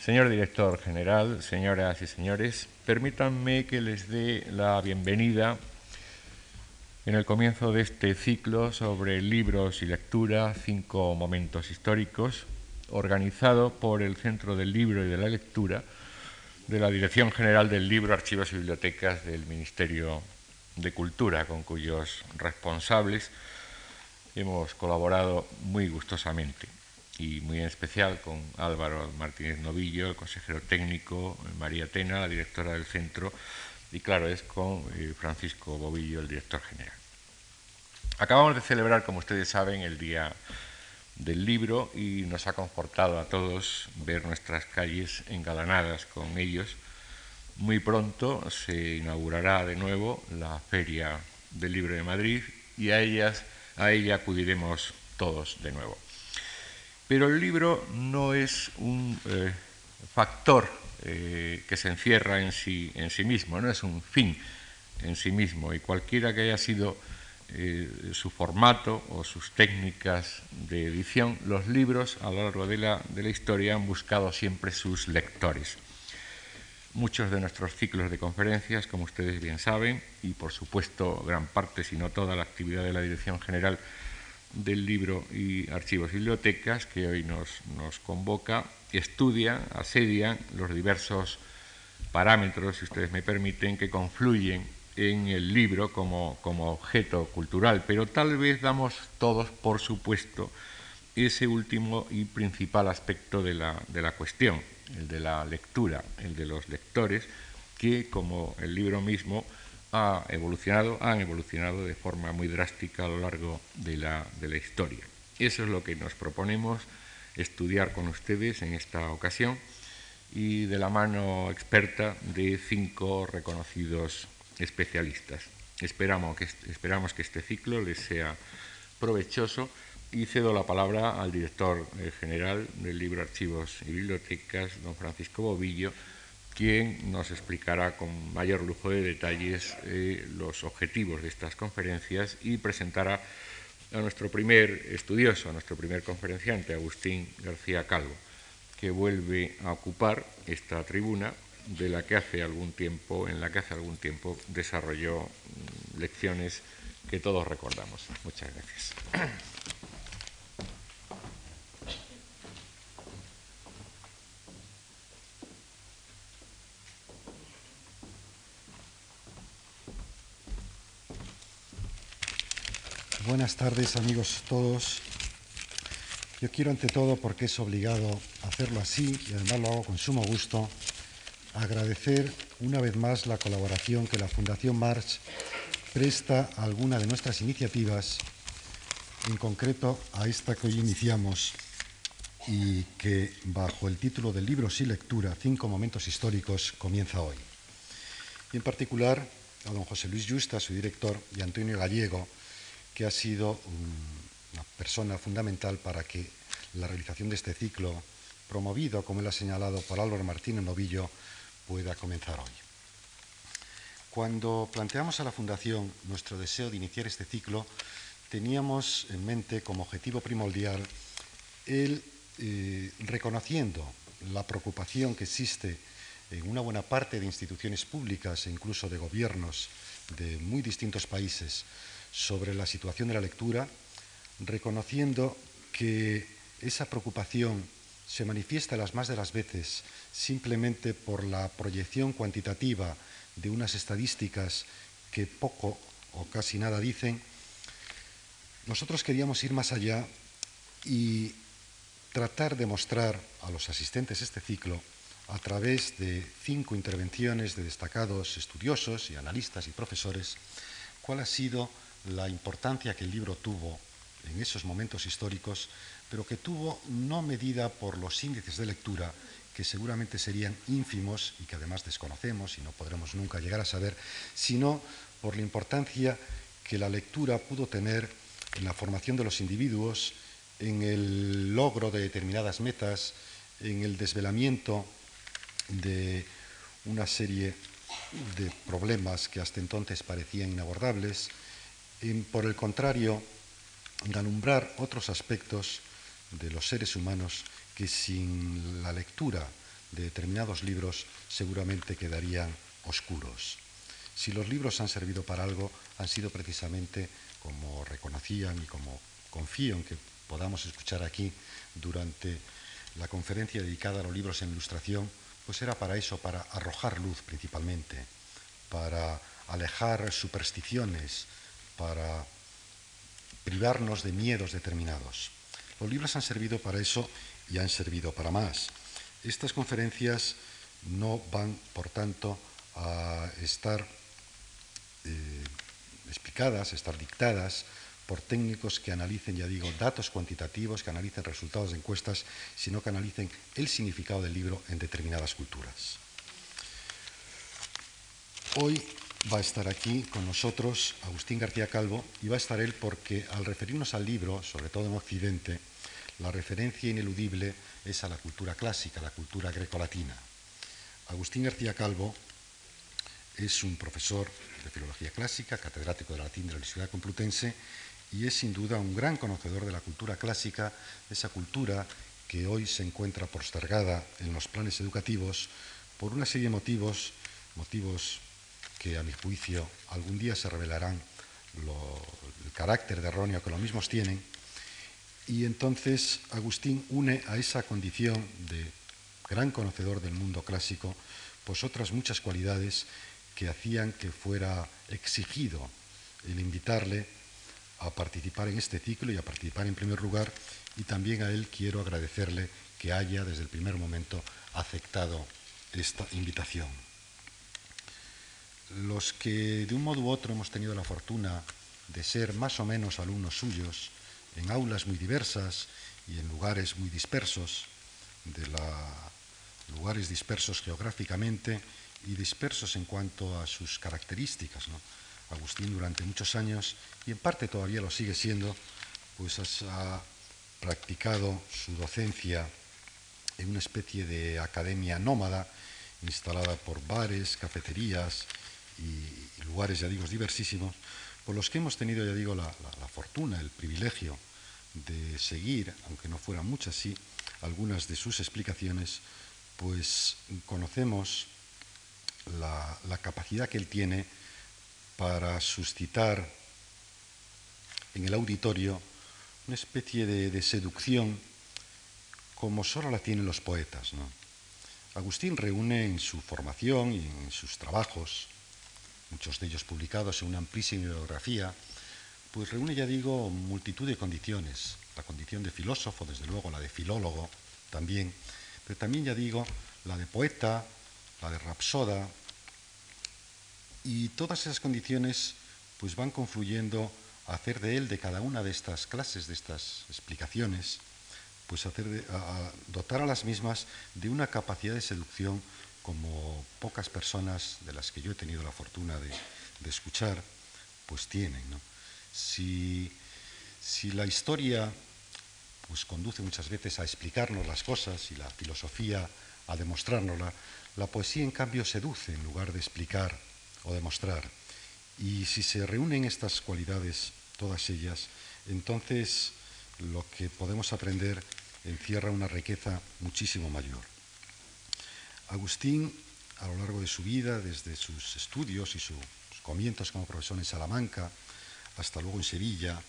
Señor director general, señoras y señores, permítanme que les dé la bienvenida en el comienzo de este ciclo sobre libros y lectura, cinco momentos históricos, organizado por el Centro del Libro y de la Lectura de la Dirección General del Libro, Archivos y Bibliotecas del Ministerio de Cultura, con cuyos responsables hemos colaborado muy gustosamente y muy en especial con Álvaro Martínez Novillo, el consejero técnico, María Tena, la directora del centro, y claro, es con eh, Francisco Bobillo, el director general. Acabamos de celebrar, como ustedes saben, el Día del Libro y nos ha confortado a todos ver nuestras calles engalanadas con ellos. Muy pronto se inaugurará de nuevo la Feria del Libro de Madrid y a, ellas, a ella acudiremos todos de nuevo. Pero el libro no es un eh, factor eh, que se encierra en sí, en sí mismo, no es un fin en sí mismo y cualquiera que haya sido eh, su formato o sus técnicas de edición, los libros a lo largo de la, de la historia han buscado siempre sus lectores. Muchos de nuestros ciclos de conferencias, como ustedes bien saben, y por supuesto gran parte, si no toda la actividad de la Dirección General del libro y archivos y bibliotecas que hoy nos, nos convoca, estudia, asedia los diversos parámetros, si ustedes me permiten, que confluyen en el libro como, como objeto cultural, pero tal vez damos todos, por supuesto, ese último y principal aspecto de la, de la cuestión, el de la lectura, el de los lectores, que como el libro mismo ha evolucionado, han evolucionado de forma muy drástica a lo largo de la, de la historia. Eso es lo que nos proponemos estudiar con ustedes en esta ocasión y de la mano experta de cinco reconocidos especialistas. Esperamos que, esperamos que este ciclo les sea provechoso y cedo la palabra al director eh, general del libro Archivos y Bibliotecas, don Francisco Bobillo, quien nos explicará con mayor lujo de detalles eh, los objetivos de estas conferencias y presentará a nuestro primer estudioso, a nuestro primer conferenciante, Agustín García Calvo, que vuelve a ocupar esta tribuna de la que hace algún tiempo, en la que hace algún tiempo desarrolló mm, lecciones que todos recordamos. Muchas gracias. Buenas tardes amigos todos. Yo quiero ante todo, porque es obligado hacerlo así y además lo hago con sumo gusto, agradecer una vez más la colaboración que la Fundación March presta a alguna de nuestras iniciativas, en concreto a esta que hoy iniciamos y que bajo el título del libro y lectura, Cinco momentos históricos, comienza hoy. Y en particular a don José Luis Justa, su director, y Antonio Gallego, que ha sido una persona fundamental para que la realización de este ciclo, promovido, como él ha señalado, por Álvaro Martínez Novillo, pueda comenzar hoy. Cuando planteamos a la Fundación nuestro deseo de iniciar este ciclo, teníamos en mente como objetivo primordial el eh, reconociendo la preocupación que existe en una buena parte de instituciones públicas e incluso de gobiernos de muy distintos países sobre la situación de la lectura, reconociendo que esa preocupación se manifiesta las más de las veces simplemente por la proyección cuantitativa de unas estadísticas que poco o casi nada dicen, nosotros queríamos ir más allá y tratar de mostrar a los asistentes este ciclo, a través de cinco intervenciones de destacados estudiosos y analistas y profesores, cuál ha sido la importancia que el libro tuvo en esos momentos históricos, pero que tuvo no medida por los índices de lectura, que seguramente serían ínfimos y que además desconocemos y no podremos nunca llegar a saber, sino por la importancia que la lectura pudo tener en la formación de los individuos, en el logro de determinadas metas, en el desvelamiento de una serie de problemas que hasta entonces parecían inabordables, por el contrario, de alumbrar otros aspectos de los seres humanos que sin la lectura de determinados libros seguramente quedarían oscuros. Si los libros han servido para algo, han sido precisamente, como reconocían y como confío en que podamos escuchar aquí durante la conferencia dedicada a los libros en ilustración, pues era para eso, para arrojar luz principalmente, para alejar supersticiones, para privarnos de miedos determinados. Los libros han servido para eso y han servido para más. Estas conferencias no van, por tanto, a estar eh, explicadas, estar dictadas por técnicos que analicen, ya digo, datos cuantitativos, que analicen resultados de encuestas, sino que analicen el significado del libro en determinadas culturas. Hoy va a estar aquí con nosotros Agustín García Calvo y va a estar él porque al referirnos al libro, sobre todo en Occidente, la referencia ineludible es a la cultura clásica, la cultura grecolatina. Agustín García Calvo es un profesor de filología clásica, catedrático de latín de la Universidad Complutense y es sin duda un gran conocedor de la cultura clásica, esa cultura que hoy se encuentra postergada en los planes educativos por una serie de motivos, motivos que a mi juicio algún día se revelarán el carácter de erróneo que los mismos tienen. Y entonces Agustín une a esa condición de gran conocedor del mundo clásico, pues otras muchas cualidades que hacían que fuera exigido el invitarle a participar en este ciclo y a participar en primer lugar y también a él quiero agradecerle que haya desde el primer momento aceptado esta invitación. Los que de un modo u otro hemos tenido la fortuna de ser más o menos alumnos suyos en aulas muy diversas y en lugares muy dispersos, de lugares dispersos geográficamente y dispersos en cuanto a sus características. Agustín durante muchos años, y en parte todavía lo sigue siendo, pues ha practicado su docencia en una especie de academia nómada instalada por bares, cafeterías y lugares, ya digo, diversísimos, por los que hemos tenido, ya digo, la, fortuna, el privilegio de seguir, aunque no fueran muchas, sí, algunas de sus explicaciones, pues conocemos la capacidad que él tiene para suscitar en el auditorio una especie de, seducción como solo la tienen los poetas. Agustín reúne en su formación y en sus trabajos, muchos de ellos publicados en una amplísima bibliografía, pues reúne, ya digo, multitud de condiciones. La condición de filósofo, desde luego, la de filólogo también, pero también, ya digo, la de poeta, la de rapsoda, y todas esas condiciones pues van confluyendo a hacer de él, de cada una de estas clases, de estas explicaciones, pues hacer a, dotar a las mismas de una capacidad de seducción como pocas personas de las que yo he tenido la fortuna de, escuchar, pues tienen. Si, si la historia pues conduce muchas veces a explicarnos las cosas y la filosofía a demostrárnosla, la poesía en cambio seduce en lugar de explicar o demostrar. Y si se reúnen estas cualidades, todas ellas, entonces lo que podemos aprender encierra una riqueza muchísimo mayor. Agustín, a lo largo de su vida, desde sus estudios y sus comienzos como profesor en Salamanca, hasta luego en Sevilla,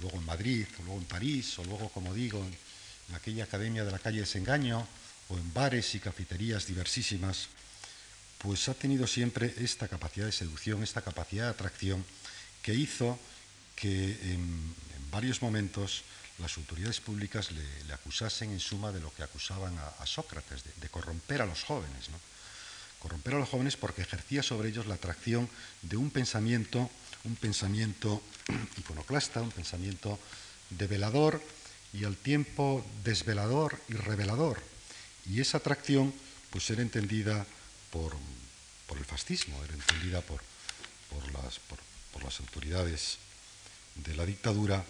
luego en Madrid, luego en París, o luego, como digo, en aquella academia de la calle Desengaño, o en bares y cafeterías diversísimas, pues ha tenido siempre esta capacidad de seducción, esta capacidad de atracción que hizo que en, varios momentos las autoridades públicas le, acusasen en suma de lo que acusaban a, Sócrates, de, corromper a los jóvenes. Corromper a los jóvenes porque ejercía sobre ellos la atracción de un pensamiento, un pensamiento iconoclasta, un pensamiento develador y al tiempo desvelador y revelador. Y esa atracción pues era entendida por, el fascismo, era entendida por, las, por las autoridades de la dictadura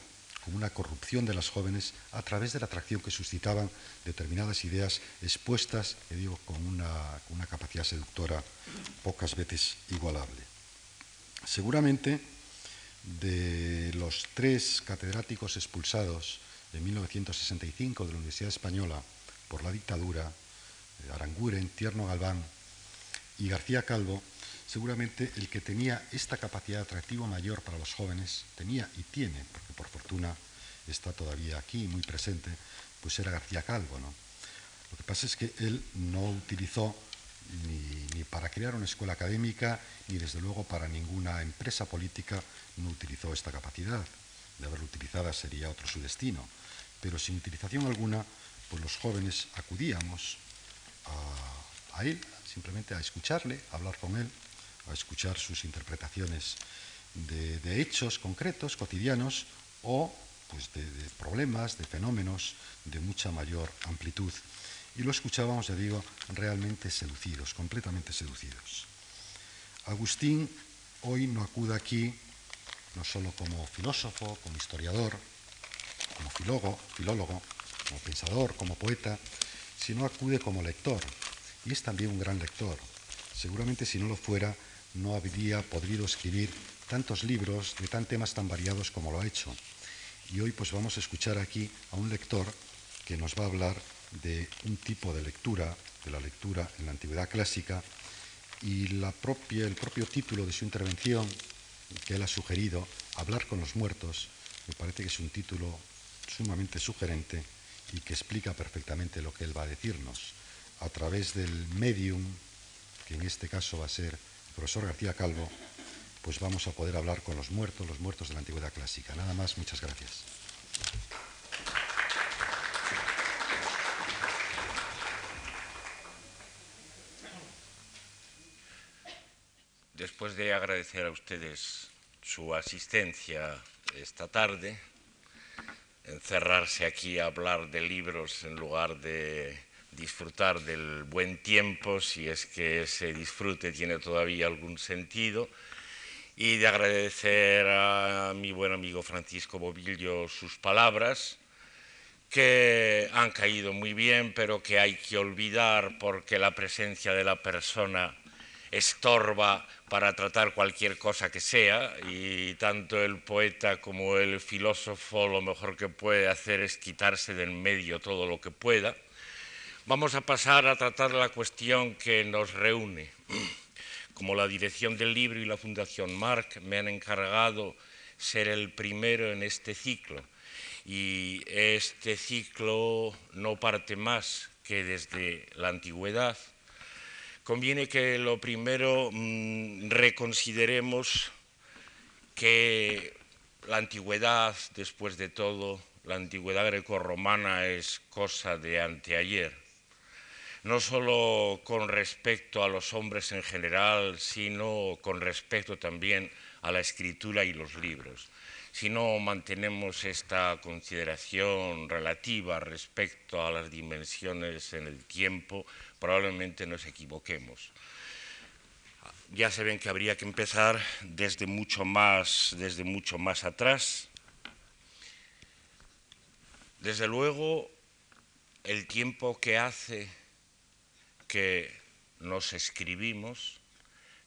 como una corrupción de las jóvenes a través de la atracción que suscitaban determinadas ideas expuestas, digo, con una, capacidad seductora pocas veces igualable. Seguramente de los tres catedráticos expulsados en 1965 de la Universidad Española por la dictadura, Aranguren, Tierno Galván y García Calvo, seguramente el que tenía esta capacidad de atractivo mayor para los jóvenes, tenía y tiene, porque por fortuna está todavía aquí muy presente, pues era García Calvo. ¿no? Lo que pasa es que él no utilizó ni, para crear una escuela académica, ni desde luego para ninguna empresa política, no utilizó esta capacidad. De haberlo utilizada sería otro su destino. Pero sin utilización alguna, pues los jóvenes acudíamos a, él, simplemente a escucharle, a hablar con él, a escuchar sus interpretaciones de, hechos concretos, cotidianos, o pues de, problemas, de fenómenos de mucha mayor amplitud. Y lo escuchábamos, ya digo, realmente seducidos, completamente seducidos. Agustín hoy no acude aquí no solo como filósofo, como historiador, como filólogo, filólogo como pensador, como poeta, sino acude como lector. Y es también un gran lector. Seguramente si no lo fuera, no habría podido escribir tantos libros de tan temas tan variados como lo ha hecho. Y hoy pues vamos a escuchar aquí a un lector que nos va a hablar de un tipo de lectura, de la lectura en la antigüedad clásica, y el propio título de su intervención que él ha sugerido, Hablar con los muertos, me parece que es un título sumamente sugerente y que explica perfectamente lo que él va a decirnos. A través del medium, que en este caso va a ser profesor García Calvo, pues vamos a poder hablar con los muertos, los muertos de la antigüedad clásica. Nada más, muchas gracias. Después de agradecer a ustedes su asistencia esta tarde, encerrarse aquí a hablar de libros en lugar de disfrutar del buen tiempo, si es que ese disfrute tiene todavía algún sentido, y de agradecer a mi buen amigo Francisco Bobillo sus palabras, que han caído muy bien, pero que hay que olvidar porque la presencia de la persona estorba para tratar cualquier cosa que sea y tanto el poeta como el filósofo lo mejor que puede hacer es quitarse del medio todo lo que pueda. Vamos a pasar a tratar la cuestión que nos reúne. Como la dirección del libro y la Fundación Marc me han encargado ser el primero en este ciclo. Y este ciclo no parte más que desde la antigüedad. Conviene que lo primero mm, reconsideremos que la antigüedad, después de todo, la antigüedad grecorromana es cosa de anteayer, no solo con respecto a los hombres en general, sino con respecto también a la escritura y los libros. Si no mantenemos esta consideración relativa respecto a las dimensiones en el tiempo, probablemente nos equivoquemos. Ya se ven que habría que empezar desde mucho más, desde mucho más atrás. Desde luego, el tiempo que hace que nos escribimos,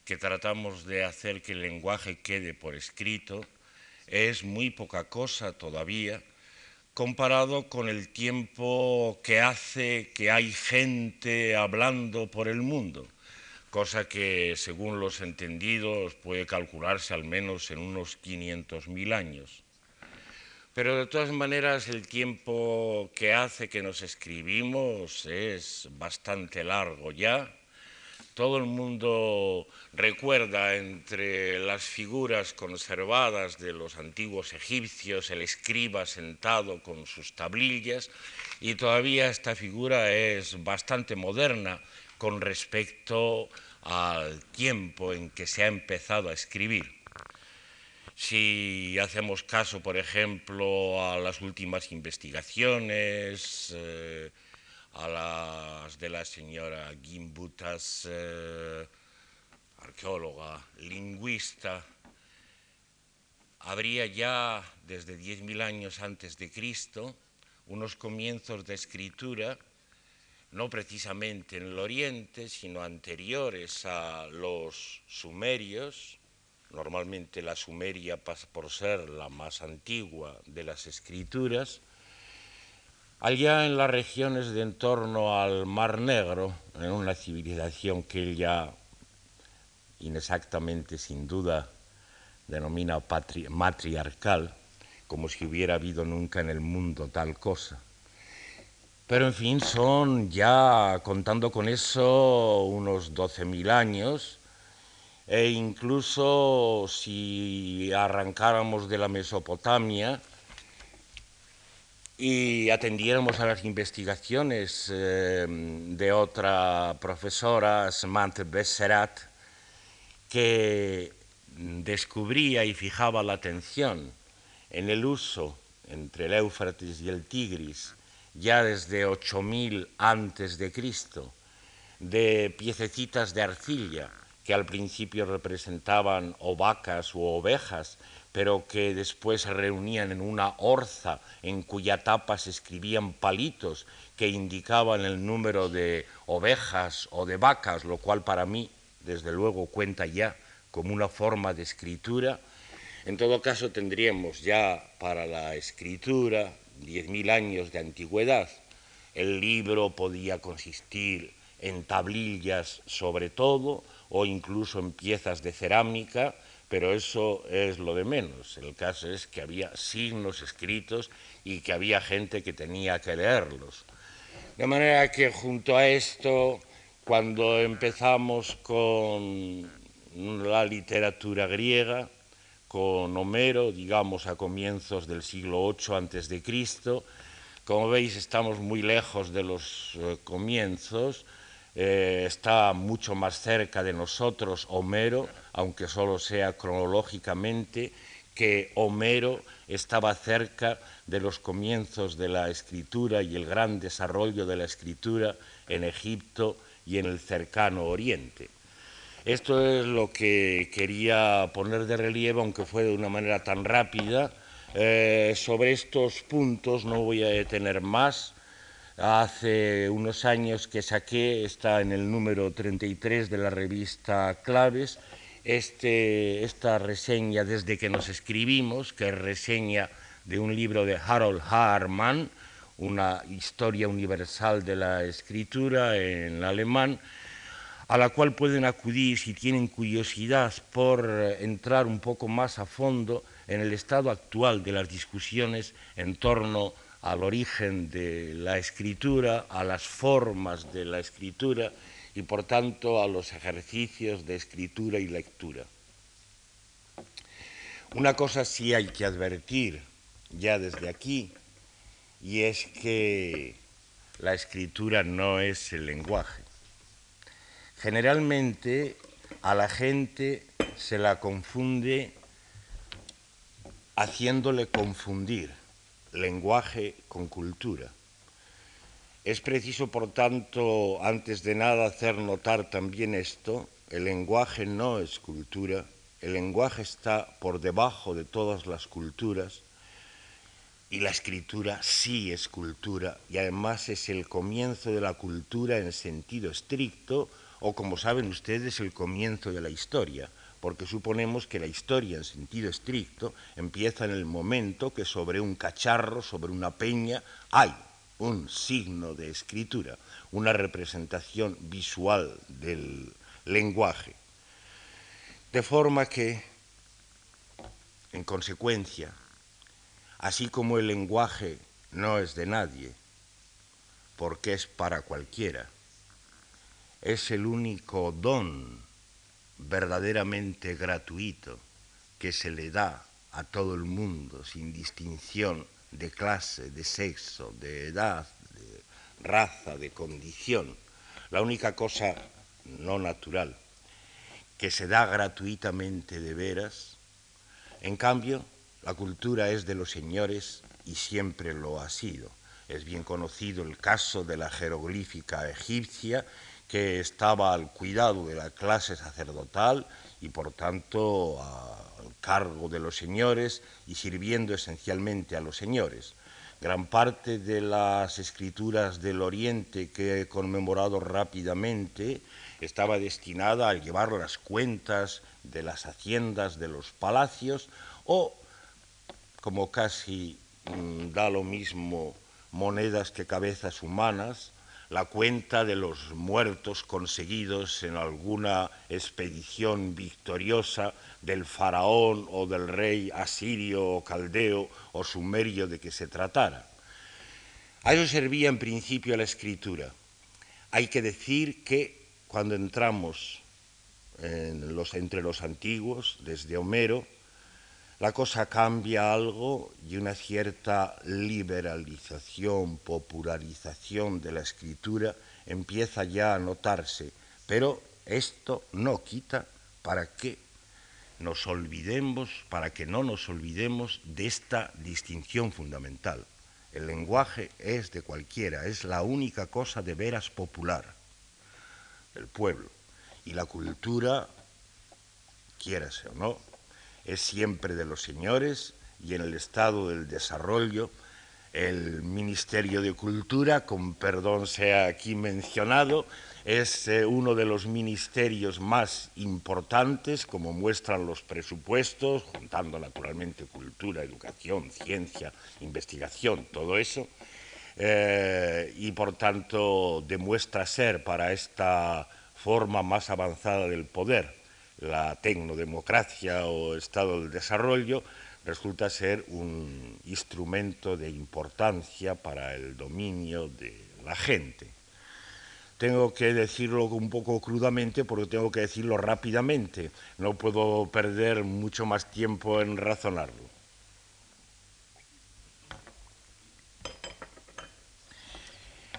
que tratamos de hacer que el lenguaje quede por escrito, es muy poca cosa todavía comparado con el tiempo que hace que hay gente hablando por el mundo, cosa que según los entendidos puede calcularse al menos en unos 500.000 años. Pero de todas maneras el tiempo que hace que nos escribimos es bastante largo ya todo el mundo recuerda entre las figuras conservadas de los antiguos egipcios el escriba sentado con sus tablillas y todavía esta figura es bastante moderna con respecto al tiempo en que se ha empezado a escribir. Si hacemos caso, por ejemplo, a las últimas investigaciones, eh, a las de la señora Gimbutas, eh, arqueóloga, lingüista, habría ya desde 10.000 años antes de Cristo unos comienzos de escritura, no precisamente en el Oriente, sino anteriores a los sumerios. Normalmente la Sumeria pasa por ser la más antigua de las escrituras Allá en las regiones de entorno al Mar Negro, en una civilización que él ya inexactamente, sin duda, denomina matriarcal, como si hubiera habido nunca en el mundo tal cosa. Pero en fin, son ya, contando con eso, unos 12.000 años, e incluso si arrancáramos de la Mesopotamia y atendiéramos a las investigaciones eh, de otra profesora, Samantha Besserat, que descubría y fijaba la atención en el uso entre el Éufrates y el Tigris ya desde 8000 antes de Cristo de piececitas de arcilla que al principio representaban o vacas u ovejas, pero que después se reunían en una orza en cuya tapa se escribían palitos que indicaban el número de ovejas o de vacas, lo cual para mí, desde luego, cuenta ya como una forma de escritura, en todo caso tendríamos ya para la escritura 10.000 años de antigüedad. El libro podía consistir en tablillas sobre todo o incluso en piezas de cerámica, pero eso es lo de menos. El caso es que había signos escritos y que había gente que tenía que leerlos. De manera que junto a esto, cuando empezamos con la literatura griega, con Homero, digamos a comienzos del siglo VIII antes de Cristo. Como veis, estamos muy lejos de los eh, comienzos. Eh, está mucho más cerca de nosotros Homero, aunque solo sea cronológicamente, que Homero estaba cerca de los comienzos de la escritura y el gran desarrollo de la escritura en Egipto y en el cercano Oriente. Esto es lo que quería poner de relieve, aunque fue de una manera tan rápida. Eh, sobre estos puntos no voy a detener más. Hace unos años que saqué, está en el número 33 de la revista Claves, este, esta reseña desde que nos escribimos, que es reseña de un libro de Harold Harman, una historia universal de la escritura en alemán, a la cual pueden acudir si tienen curiosidad por entrar un poco más a fondo en el estado actual de las discusiones en torno al origen de la escritura, a las formas de la escritura y por tanto a los ejercicios de escritura y lectura. Una cosa sí hay que advertir ya desde aquí y es que la escritura no es el lenguaje. Generalmente a la gente se la confunde haciéndole confundir lenguaje con cultura. Es preciso, por tanto, antes de nada hacer notar también esto, el lenguaje no es cultura, el lenguaje está por debajo de todas las culturas. Y la escritura sí es cultura. Y además es el comienzo de la cultura en sentido estricto, o como saben ustedes el comienzo de la historia, porque suponemos que la historia en sentido estricto empieza en el momento que sobre un cacharro, sobre una peña, hay un signo de escritura, una representación visual del lenguaje. De forma que, en consecuencia, así como el lenguaje no es de nadie, porque es para cualquiera, es el único don verdaderamente gratuito que se le da a todo el mundo sin distinción de clase, de sexo, de edad, de raza, de condición. La única cosa no natural que se da gratuitamente de veras. En cambio, la cultura es de los señores y siempre lo ha sido. Es bien conocido el caso de la jeroglífica egipcia que estaba al cuidado de la clase sacerdotal y por tanto al cargo de los señores y sirviendo esencialmente a los señores. Gran parte de las escrituras del Oriente que he conmemorado rápidamente estaba destinada a llevar las cuentas de las haciendas de los palacios o, como casi mm, da lo mismo monedas que cabezas humanas, la cuenta de los muertos conseguidos en alguna expedición victoriosa del faraón o del rey asirio o caldeo o sumerio de que se tratara. A eso servía en principio la escritura. Hay que decir que cuando entramos entre los antiguos, desde Homero, la cosa cambia algo y una cierta liberalización, popularización de la escritura empieza ya a notarse, pero esto no quita para que nos olvidemos, para que no nos olvidemos de esta distinción fundamental. El lenguaje es de cualquiera, es la única cosa de veras popular del pueblo. Y la cultura, quiérase o no, es siempre de los señores y en el estado del desarrollo el Ministerio de Cultura, con perdón sea aquí mencionado, es eh, uno de los ministerios más importantes, como muestran los presupuestos, juntando naturalmente cultura, educación, ciencia, investigación, todo eso, eh, y por tanto demuestra ser para esta forma más avanzada del poder la tecnodemocracia o estado del desarrollo resulta ser un instrumento de importancia para el dominio de la gente. Tengo que decirlo un poco crudamente porque tengo que decirlo rápidamente. No puedo perder mucho más tiempo en razonarlo.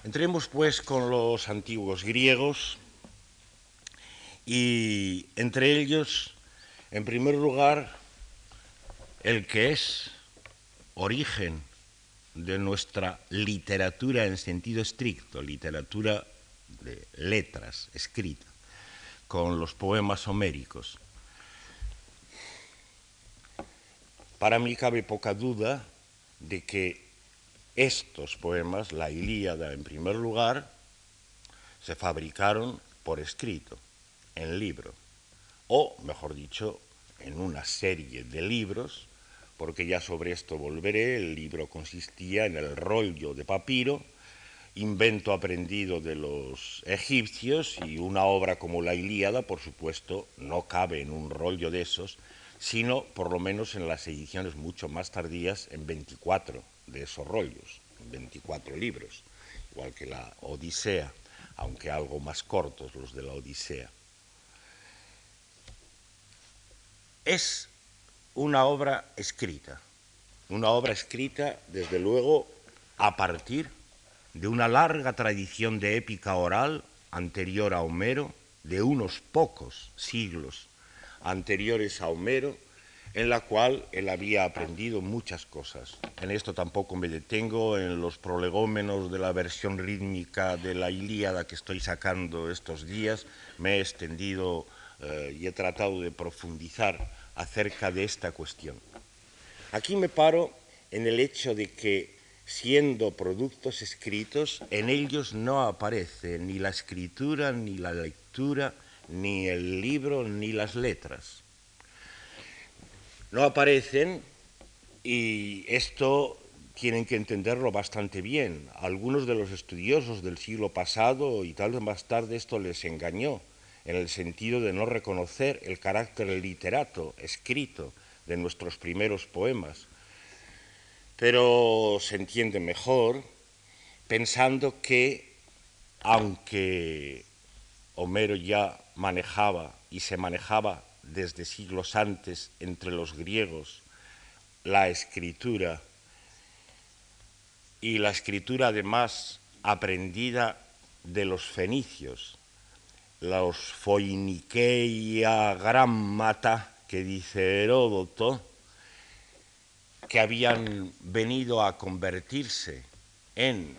Entremos pues con los antiguos griegos y entre ellos, en primer lugar, el que es origen de nuestra literatura en sentido estricto, literatura de letras escrita, con los poemas homéricos. Para mí cabe poca duda de que estos poemas, la Ilíada en primer lugar, se fabricaron por escrito en libro, o mejor dicho, en una serie de libros, porque ya sobre esto volveré, el libro consistía en el rollo de papiro, invento aprendido de los egipcios y una obra como la Ilíada, por supuesto, no cabe en un rollo de esos, sino por lo menos en las ediciones mucho más tardías en 24 de esos rollos, en 24 libros, igual que la Odisea, aunque algo más cortos los de la Odisea. Es una obra escrita, una obra escrita, desde luego, a partir de una larga tradición de épica oral anterior a Homero, de unos pocos siglos anteriores a Homero, en la cual él había aprendido muchas cosas. En esto tampoco me detengo, en los prolegómenos de la versión rítmica de la Ilíada que estoy sacando estos días, me he extendido eh, y he tratado de profundizar acerca de esta cuestión. Aquí me paro en el hecho de que, siendo productos escritos, en ellos no aparece ni la escritura, ni la lectura, ni el libro, ni las letras. No aparecen y esto tienen que entenderlo bastante bien. Algunos de los estudiosos del siglo pasado y tal vez más tarde esto les engañó en el sentido de no reconocer el carácter literato, escrito, de nuestros primeros poemas. Pero se entiende mejor pensando que, aunque Homero ya manejaba y se manejaba desde siglos antes entre los griegos la escritura, y la escritura además aprendida de los fenicios, los foinikeia grammata que dice Heródoto, que habían venido a convertirse en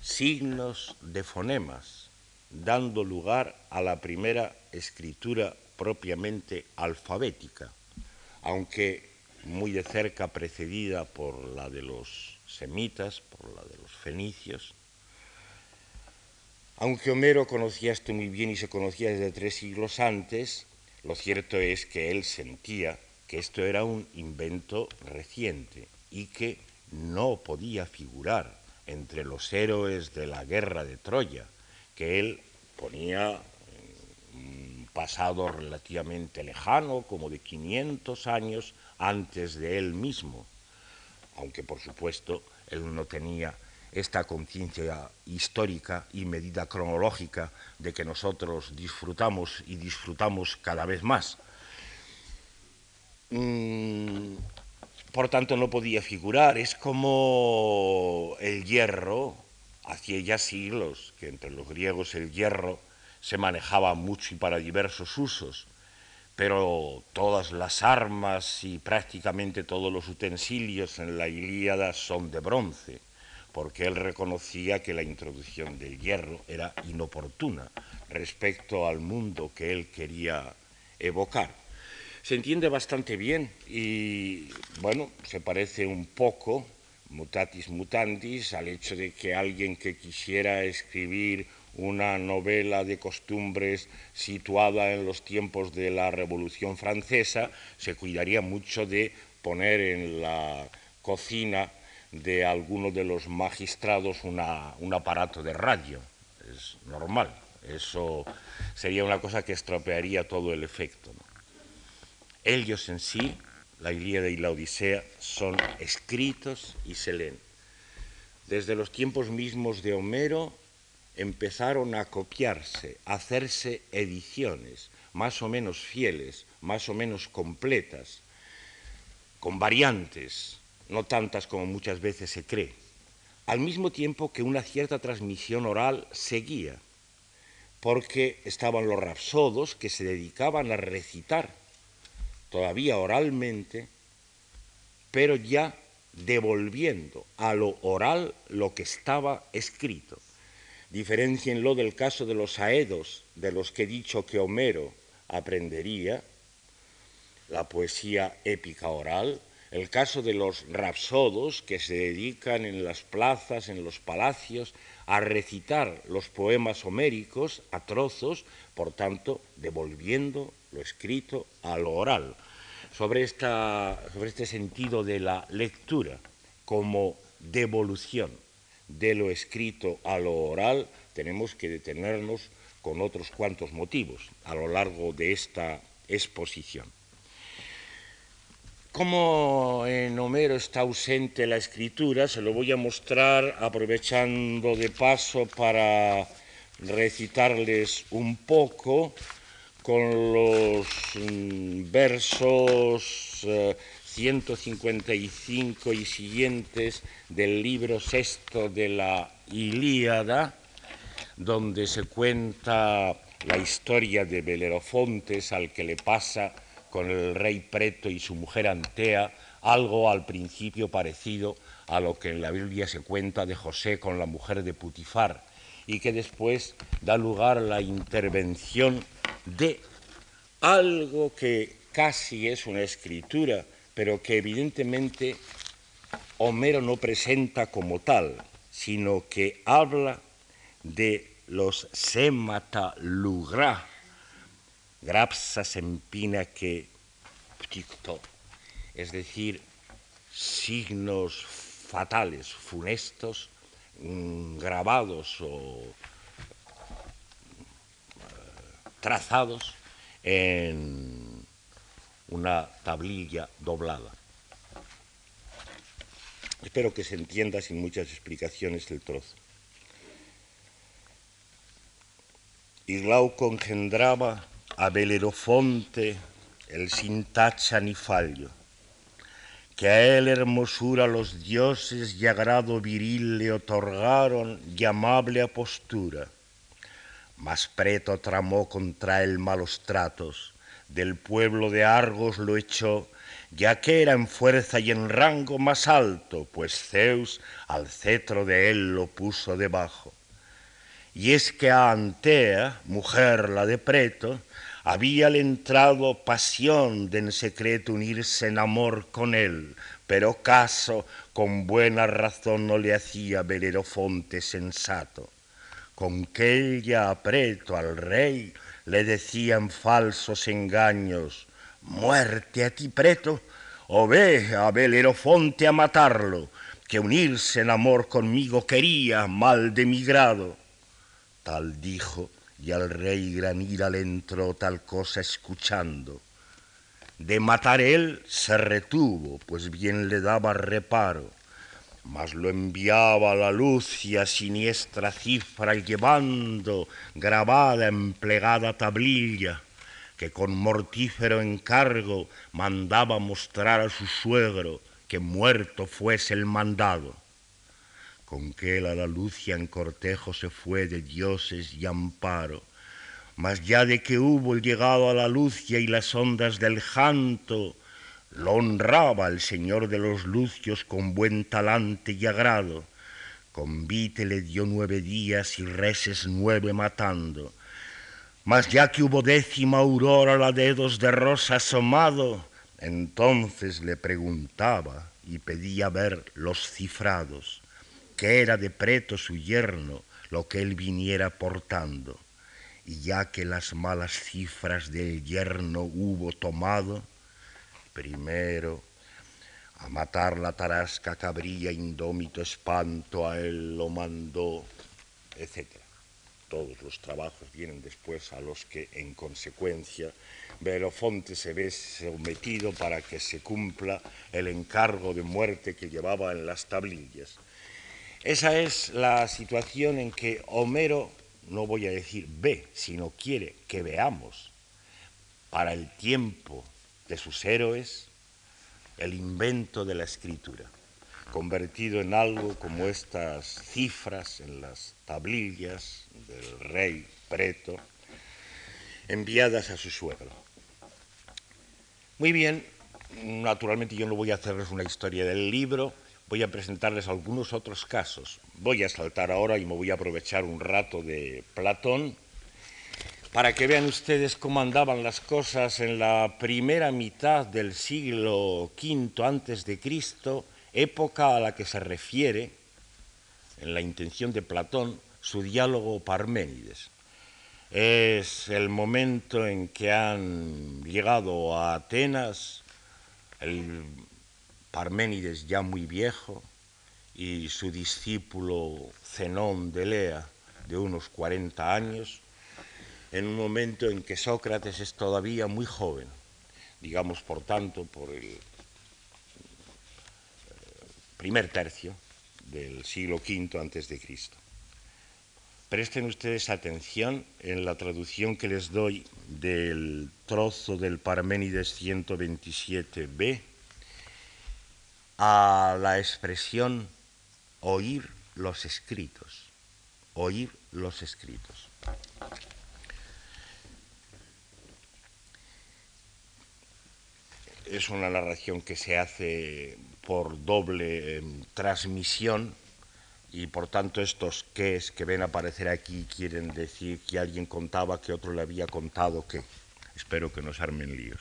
signos de fonemas, dando lugar a la primera escritura propiamente alfabética, aunque muy de cerca precedida por la de los semitas, por la de los fenicios, aunque Homero conocía esto muy bien y se conocía desde tres siglos antes, lo cierto es que él sentía que esto era un invento reciente y que no podía figurar entre los héroes de la guerra de Troya, que él ponía un pasado relativamente lejano, como de 500 años antes de él mismo, aunque por supuesto él no tenía esta conciencia histórica y medida cronológica de que nosotros disfrutamos y disfrutamos cada vez más. Mm, por tanto, no podía figurar. Es como el hierro, hacía ya siglos que entre los griegos el hierro se manejaba mucho y para diversos usos, pero todas las armas y prácticamente todos los utensilios en la Ilíada son de bronce porque él reconocía que la introducción del hierro era inoportuna respecto al mundo que él quería evocar. Se entiende bastante bien y, bueno, se parece un poco, mutatis mutandis, al hecho de que alguien que quisiera escribir una novela de costumbres situada en los tiempos de la Revolución Francesa se cuidaría mucho de poner en la cocina de alguno de los magistrados un aparato de radio. Es normal. Eso sería una cosa que estropearía todo el efecto. Ellos en sí, la Ilíada y la Odisea, son escritos y se leen. Desde los tiempos mismos de Homero empezaron a copiarse, a hacerse ediciones más o menos fieles, más o menos completas, con variantes, no tantas como muchas veces se cree, al mismo tiempo que una cierta transmisión oral seguía, porque estaban los rapsodos que se dedicaban a recitar todavía oralmente, pero ya devolviendo a lo oral lo que estaba escrito. Diferencienlo del caso de los aedos, de los que he dicho que Homero aprendería, la poesía épica oral, el caso de los rapsodos que se dedican en las plazas, en los palacios, a recitar los poemas homéricos a trozos, por tanto, devolviendo lo escrito a lo oral. Sobre, esta, sobre este sentido de la lectura como devolución de lo escrito a lo oral, tenemos que detenernos con otros cuantos motivos a lo largo de esta exposición. Como en Homero está ausente la escritura, se lo voy a mostrar aprovechando de paso para recitarles un poco con los mm, versos 155 eh, y siguientes del libro sexto de la Ilíada, donde se cuenta la historia de Belerofontes al que le pasa con el rey Preto y su mujer Antea, algo al principio parecido a lo que en la Biblia se cuenta de José con la mujer de Putifar, y que después da lugar a la intervención de algo que casi es una escritura, pero que evidentemente Homero no presenta como tal, sino que habla de los semata lugra, grapsa sempina que es decir, signos fatales, funestos, mm, grabados o eh, trazados en una tablilla doblada. Espero que se entienda sin muchas explicaciones el trozo. Glauco engendraba a Belerofonte, el sin tacha ni fallo, que a él hermosura los dioses y agrado viril le otorgaron y amable apostura. Mas Preto tramó contra él malos tratos, del pueblo de Argos lo echó, ya que era en fuerza y en rango más alto, pues Zeus al cetro de él lo puso debajo. Y es que a Antea, mujer la de Preto, Habíale entrado pasión de en secreto unirse en amor con él, pero caso con buena razón no le hacía Belerofonte sensato. Con que ella apreto al rey le decían falsos engaños, muerte a ti preto, o ve a Belerofonte a matarlo, que unirse en amor conmigo quería, mal de mi grado. Tal dijo, y al rey Granira le entró tal cosa escuchando. De matar él se retuvo, pues bien le daba reparo, mas lo enviaba a la a siniestra cifra llevando grabada en plegada tablilla, que con mortífero encargo mandaba mostrar a su suegro que muerto fuese el mandado. Con que la Lucia en cortejo se fue de dioses y amparo, mas ya de que hubo llegado a la Lucia y las ondas del janto, lo honraba el señor de los lucios con buen talante y agrado. Convite le dio nueve días y reses nueve matando. Mas ya que hubo décima aurora la dedos de rosa asomado, entonces le preguntaba y pedía ver los cifrados, que era de preto su yerno lo que él viniera portando. Y ya que las malas cifras del yerno hubo tomado, primero a matar la tarasca cabría indómito espanto a él lo mandó, etc. Todos los trabajos vienen después a los que en consecuencia Belofonte se ve sometido para que se cumpla el encargo de muerte que llevaba en las tablillas. Esa es la situación en que Homero, no voy a decir ve, sino quiere que veamos para el tiempo de sus héroes el invento de la escritura, convertido en algo como estas cifras en las tablillas del rey Preto, enviadas a su suegro. Muy bien, naturalmente yo no voy a hacerles una historia del libro, voy a presentarles algunos otros casos. Voy a saltar ahora y me voy a aprovechar un rato de Platón para que vean ustedes cómo andaban las cosas en la primera mitad del siglo V antes de Cristo, época a la que se refiere en la intención de Platón su diálogo Parménides es el momento en que han llegado a Atenas el Parménides ya muy viejo y su discípulo Zenón de Lea de unos 40 años, en un momento en que Sócrates es todavía muy joven, digamos por tanto por el eh, primer tercio del siglo V antes de Cristo. Presten ustedes atención en la traducción que les doy del trozo del Parménides 127b a la expresión oír los escritos. Oír los escritos. Es una narración que se hace por doble em, transmisión y por tanto estos es que ven aparecer aquí quieren decir que alguien contaba que otro le había contado que. Espero que nos armen líos.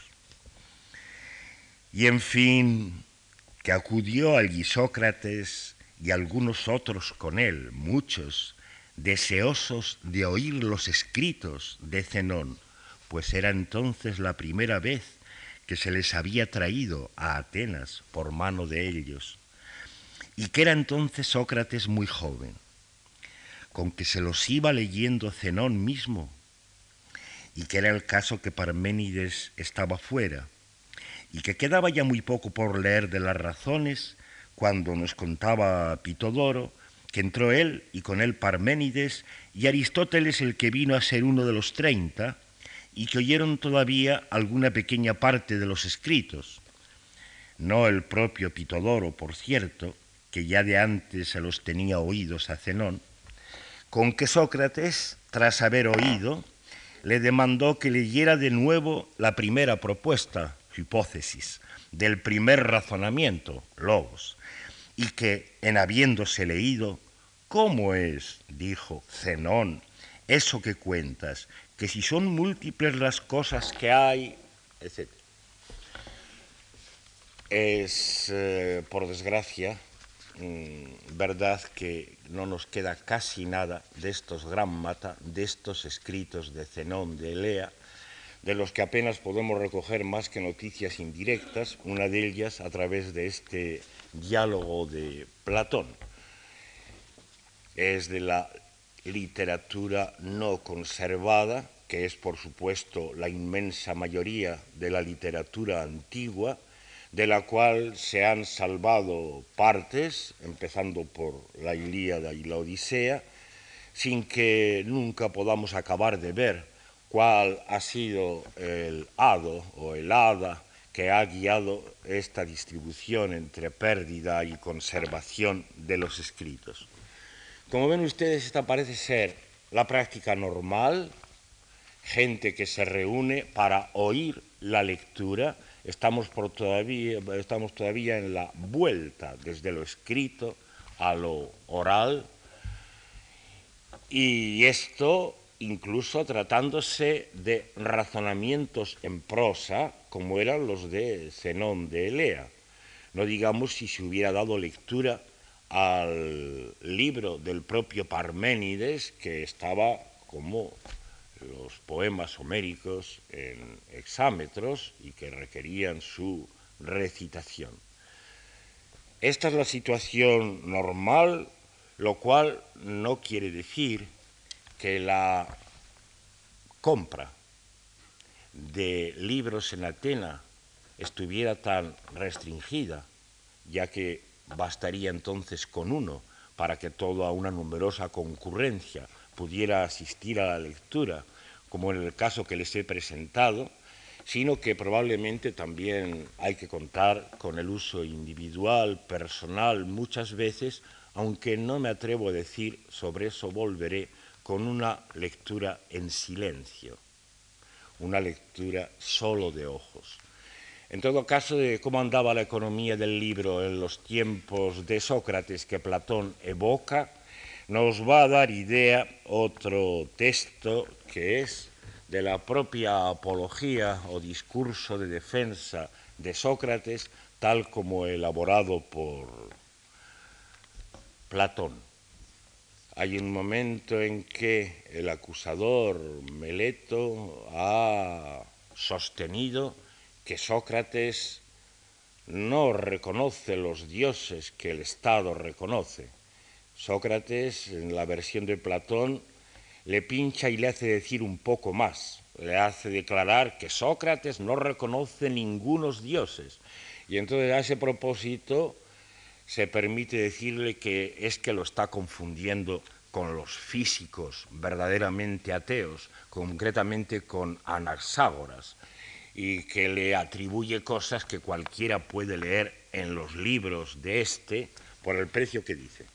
Y en fin, que acudió al Sócrates y algunos otros con él, muchos, deseosos de oír los escritos de Zenón, pues era entonces la primera vez que se les había traído a Atenas por mano de ellos y que era entonces Sócrates muy joven, con que se los iba leyendo Zenón mismo, y que era el caso que Parménides estaba fuera, y que quedaba ya muy poco por leer de las razones, cuando nos contaba Pitodoro, que entró él y con él Parménides y Aristóteles el que vino a ser uno de los treinta, y que oyeron todavía alguna pequeña parte de los escritos. No el propio Pitodoro, por cierto, que ya de antes se los tenía oídos a Zenón, con que Sócrates, tras haber oído, le demandó que leyera de nuevo la primera propuesta, hipótesis, del primer razonamiento, logos, y que, en habiéndose leído, ¿cómo es, dijo Zenón, eso que cuentas, que si son múltiples las cosas que hay, etc. Es, eh, por desgracia, Mm, verdad que no nos queda casi nada de estos gran mata, de estos escritos de Zenón de Elea, de los que apenas podemos recoger más que noticias indirectas, una de ellas a través de este diálogo de Platón. Es de la literatura no conservada, que es por supuesto la inmensa mayoría de la literatura antigua, de la cual se han salvado partes, empezando por la Ilíada y la Odisea, sin que nunca podamos acabar de ver cuál ha sido el hado o el hada que ha guiado esta distribución entre pérdida y conservación de los escritos. Como ven ustedes, esta parece ser la práctica normal, gente que se reúne para oír la lectura, estamos, todavía, todavía en la vuelta desde lo escrito a lo oral, y esto incluso tratándose de razonamientos en prosa, como eran los de Zenón de Elea. No digamos si se hubiera dado lectura al libro del propio Parménides, que estaba como los poemas homéricos en hexámetros y que requerían su recitación. Esta es la situación normal, lo cual no quiere decir que la compra de libros en Atena estuviera tan restringida, ya que bastaría entonces con uno para que toda una numerosa concurrencia pudiera asistir a la lectura, como en el caso que les he presentado, sino que probablemente también hay que contar con el uso individual, personal, muchas veces, aunque no me atrevo a decir, sobre eso volveré, con una lectura en silencio, una lectura solo de ojos. En todo caso, de cómo andaba la economía del libro en los tiempos de Sócrates que Platón evoca, nos va a dar idea otro texto que es de la propia apología o discurso de defensa de Sócrates, tal como elaborado por Platón. Hay un momento en que el acusador Meleto ha sostenido que Sócrates no reconoce los dioses que el Estado reconoce. Sócrates, en la versión de Platón, le pincha y le hace decir un poco más. Le hace declarar que Sócrates no reconoce ningunos dioses. Y entonces a ese propósito se permite decirle que es que lo está confundiendo con los físicos verdaderamente ateos, concretamente con Anaxágoras, y que le atribuye cosas que cualquiera puede leer en los libros de este por el precio que dice.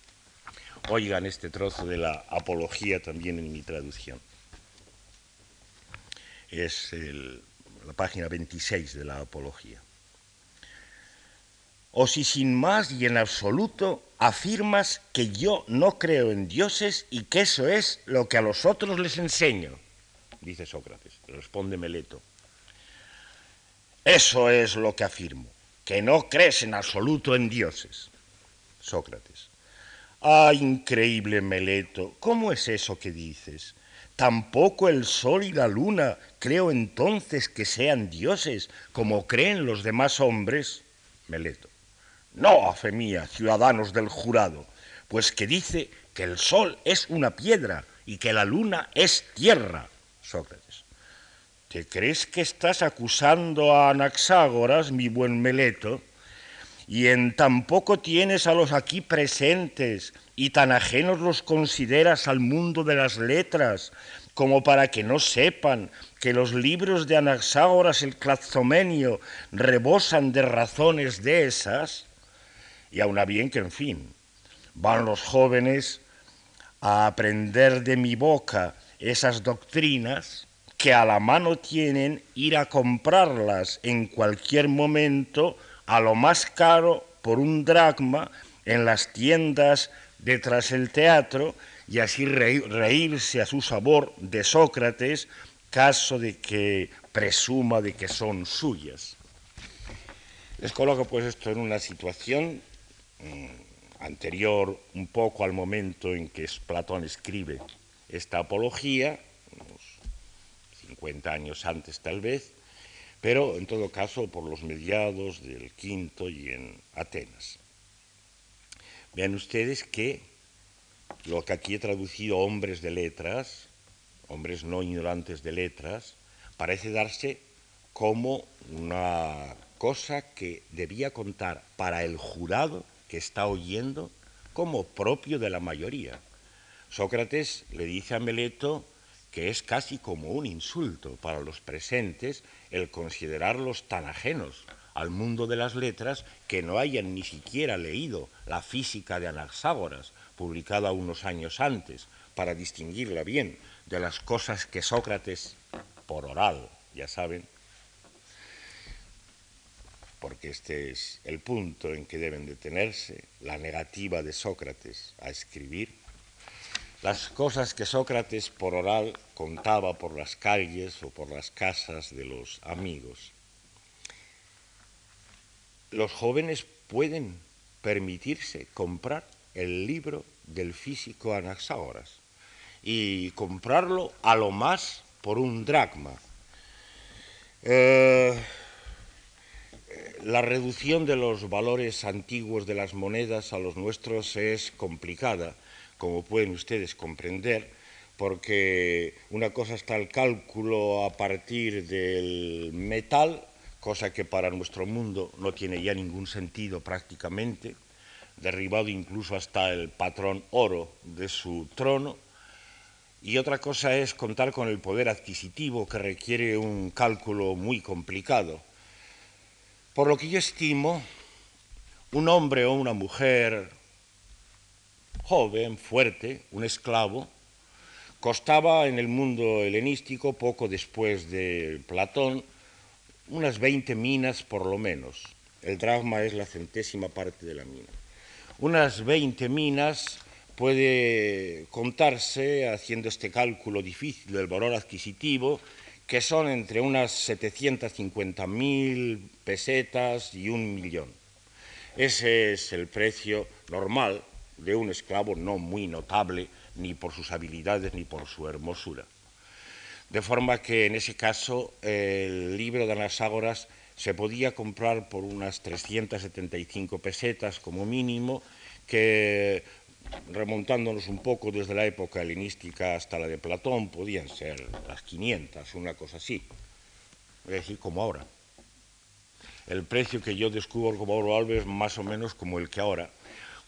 Oigan este trozo de la apología también en mi traducción. Es la página 26 de la apología o si sin más y en absoluto afirmas que yo no creo en dioses y que eso es lo que a los otros les enseño, dice Sócrates. Responde Meleto. Eso es lo que afirmo, que no crees en absoluto en dioses. Sócrates. Ah, increíble Meleto, ¿cómo es eso que dices? Tampoco el sol y la luna creo entonces que sean dioses, como creen los demás hombres. Meleto. No, a fe mía, ciudadanos del jurado, pues que dice que el sol es una piedra y que la luna es tierra. Sócrates. ¿Te crees que estás acusando a Anaxágoras, mi buen Meleto? Y en tan poco tienes a los aquí presentes y tan ajenos los consideras al mundo de las letras, como para que no sepan que los libros de Anaxágoras el Clazomenio rebosan de razones de esas, y aún a bien que, en fin, van los jóvenes a aprender de mi boca esas doctrinas que a la mano tienen ir a comprarlas en cualquier momento a lo más caro por un dracma en las tiendas detrás del teatro y así reírse a su sabor de Sócrates caso de que presuma de que son suyas. Les coloco pues esto en una situación anterior un poco al momento en que Platón escribe esta apología, unos 50 años antes tal vez, pero en todo caso por los mediados del quinto y en Atenas. Vean ustedes que lo que aquí he traducido hombres de letras, hombres no ignorantes de letras, parece darse como una cosa que debía contar para el jurado que está oyendo como propio de la mayoría. Sócrates le dice a Meleto que es casi como un insulto para los presentes el considerarlos tan ajenos al mundo de las letras que no hayan ni siquiera leído la física de Anaxágoras, publicada unos años antes, para distinguirla bien de las cosas que Sócrates, por oral, ya saben, porque este es el punto en que deben detenerse, la negativa de Sócrates a escribir, las cosas que Sócrates por oral contaba por las calles o por las casas de los amigos. Los jóvenes pueden permitirse comprar el libro del físico Anaxágoras y comprarlo a lo más por un dracma. Eh, la reducción de los valores antiguos de las monedas a los nuestros es complicada como pueden ustedes comprender, porque una cosa está el cálculo a partir del metal, cosa que para nuestro mundo no tiene ya ningún sentido prácticamente, derribado incluso hasta el patrón oro de su trono, y otra cosa es contar con el poder adquisitivo que requiere un cálculo muy complicado. Por lo que yo estimo, un hombre o una mujer joven, fuerte, un esclavo, costaba en el mundo helenístico, poco después de Platón, unas 20 minas por lo menos. El dragma es la centésima parte de la mina. Unas 20 minas puede contarse, haciendo este cálculo difícil del valor adquisitivo, que son entre unas 750.000 pesetas y un millón. Ese es el precio normal de un esclavo no muy notable ni por sus habilidades ni por su hermosura. De forma que en ese caso el libro de las se podía comprar por unas 375 pesetas como mínimo, que remontándonos un poco desde la época helenística hasta la de Platón, podían ser las 500, una cosa así. Es decir, como ahora. El precio que yo descubro como ahora es más o menos como el que ahora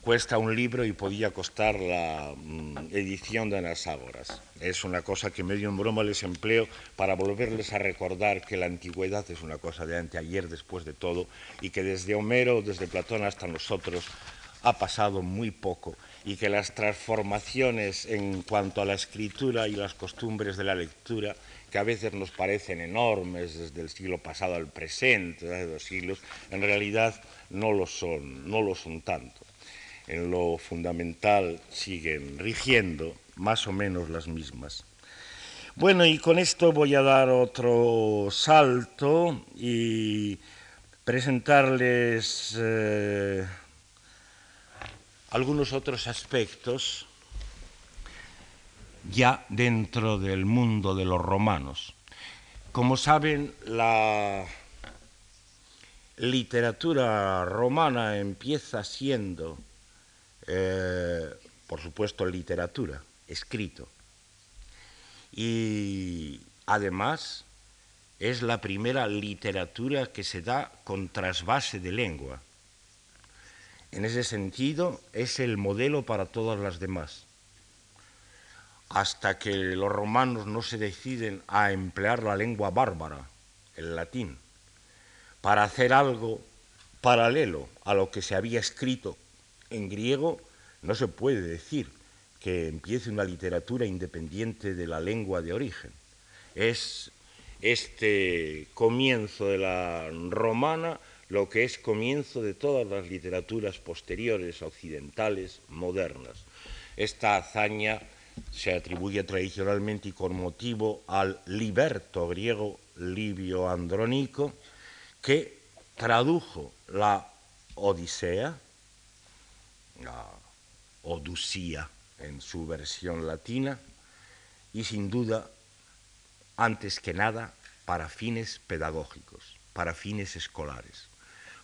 cuesta un libro y podía costar la mm, edición de Anaxágoras. Es una cosa que medio en broma les empleo para volverles a recordar que la antigüedad es una cosa de anteayer después de todo y que desde Homero, desde Platón hasta nosotros ha pasado muy poco y que las transformaciones en cuanto a la escritura y las costumbres de la lectura que a veces nos parecen enormes desde el siglo pasado al presente, desde dos siglos, en realidad no lo son, no lo son tanto en lo fundamental siguen rigiendo más o menos las mismas. Bueno, y con esto voy a dar otro salto y presentarles eh, algunos otros aspectos ya dentro del mundo de los romanos. Como saben, la literatura romana empieza siendo eh, por supuesto, literatura, escrito. Y además es la primera literatura que se da con trasvase de lengua. En ese sentido, es el modelo para todas las demás. Hasta que los romanos no se deciden a emplear la lengua bárbara, el latín, para hacer algo paralelo a lo que se había escrito en griego no se puede decir que empiece una literatura independiente de la lengua de origen. Es este comienzo de la romana lo que es comienzo de todas las literaturas posteriores, occidentales, modernas. Esta hazaña se atribuye tradicionalmente y con motivo al liberto griego Livio Andrónico, que tradujo la Odisea, la Odusía en su versión latina, y sin duda antes que nada para fines pedagógicos, para fines escolares,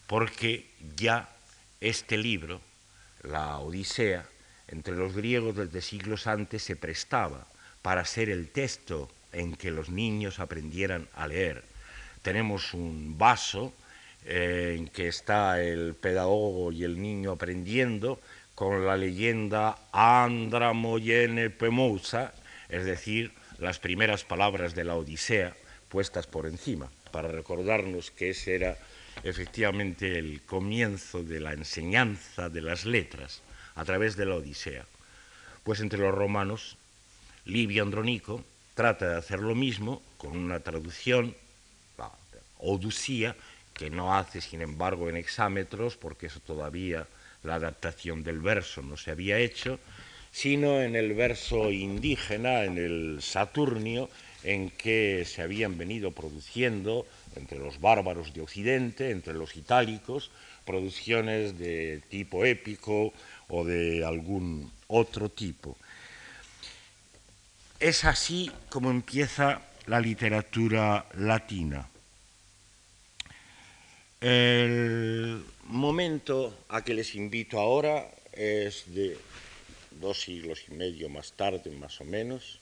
porque ya este libro, la Odisea, entre los griegos desde siglos antes se prestaba para ser el texto en que los niños aprendieran a leer. Tenemos un vaso eh, en que está el pedagogo y el niño aprendiendo con la leyenda Andramoyene Pemosa, es decir, las primeras palabras de la Odisea puestas por encima, para recordarnos que ese era efectivamente el comienzo de la enseñanza de las letras a través de la Odisea. Pues entre los romanos, Livio Andronico trata de hacer lo mismo con una traducción, la Odusía, que no hace sin embargo en hexámetros, porque eso todavía la adaptación del verso no se había hecho, sino en el verso indígena, en el Saturnio, en que se habían venido produciendo entre los bárbaros de Occidente, entre los itálicos, producciones de tipo épico o de algún otro tipo. Es así como empieza la literatura latina. El momento a que les invito ahora es de dos siglos y medio más tarde, más o menos.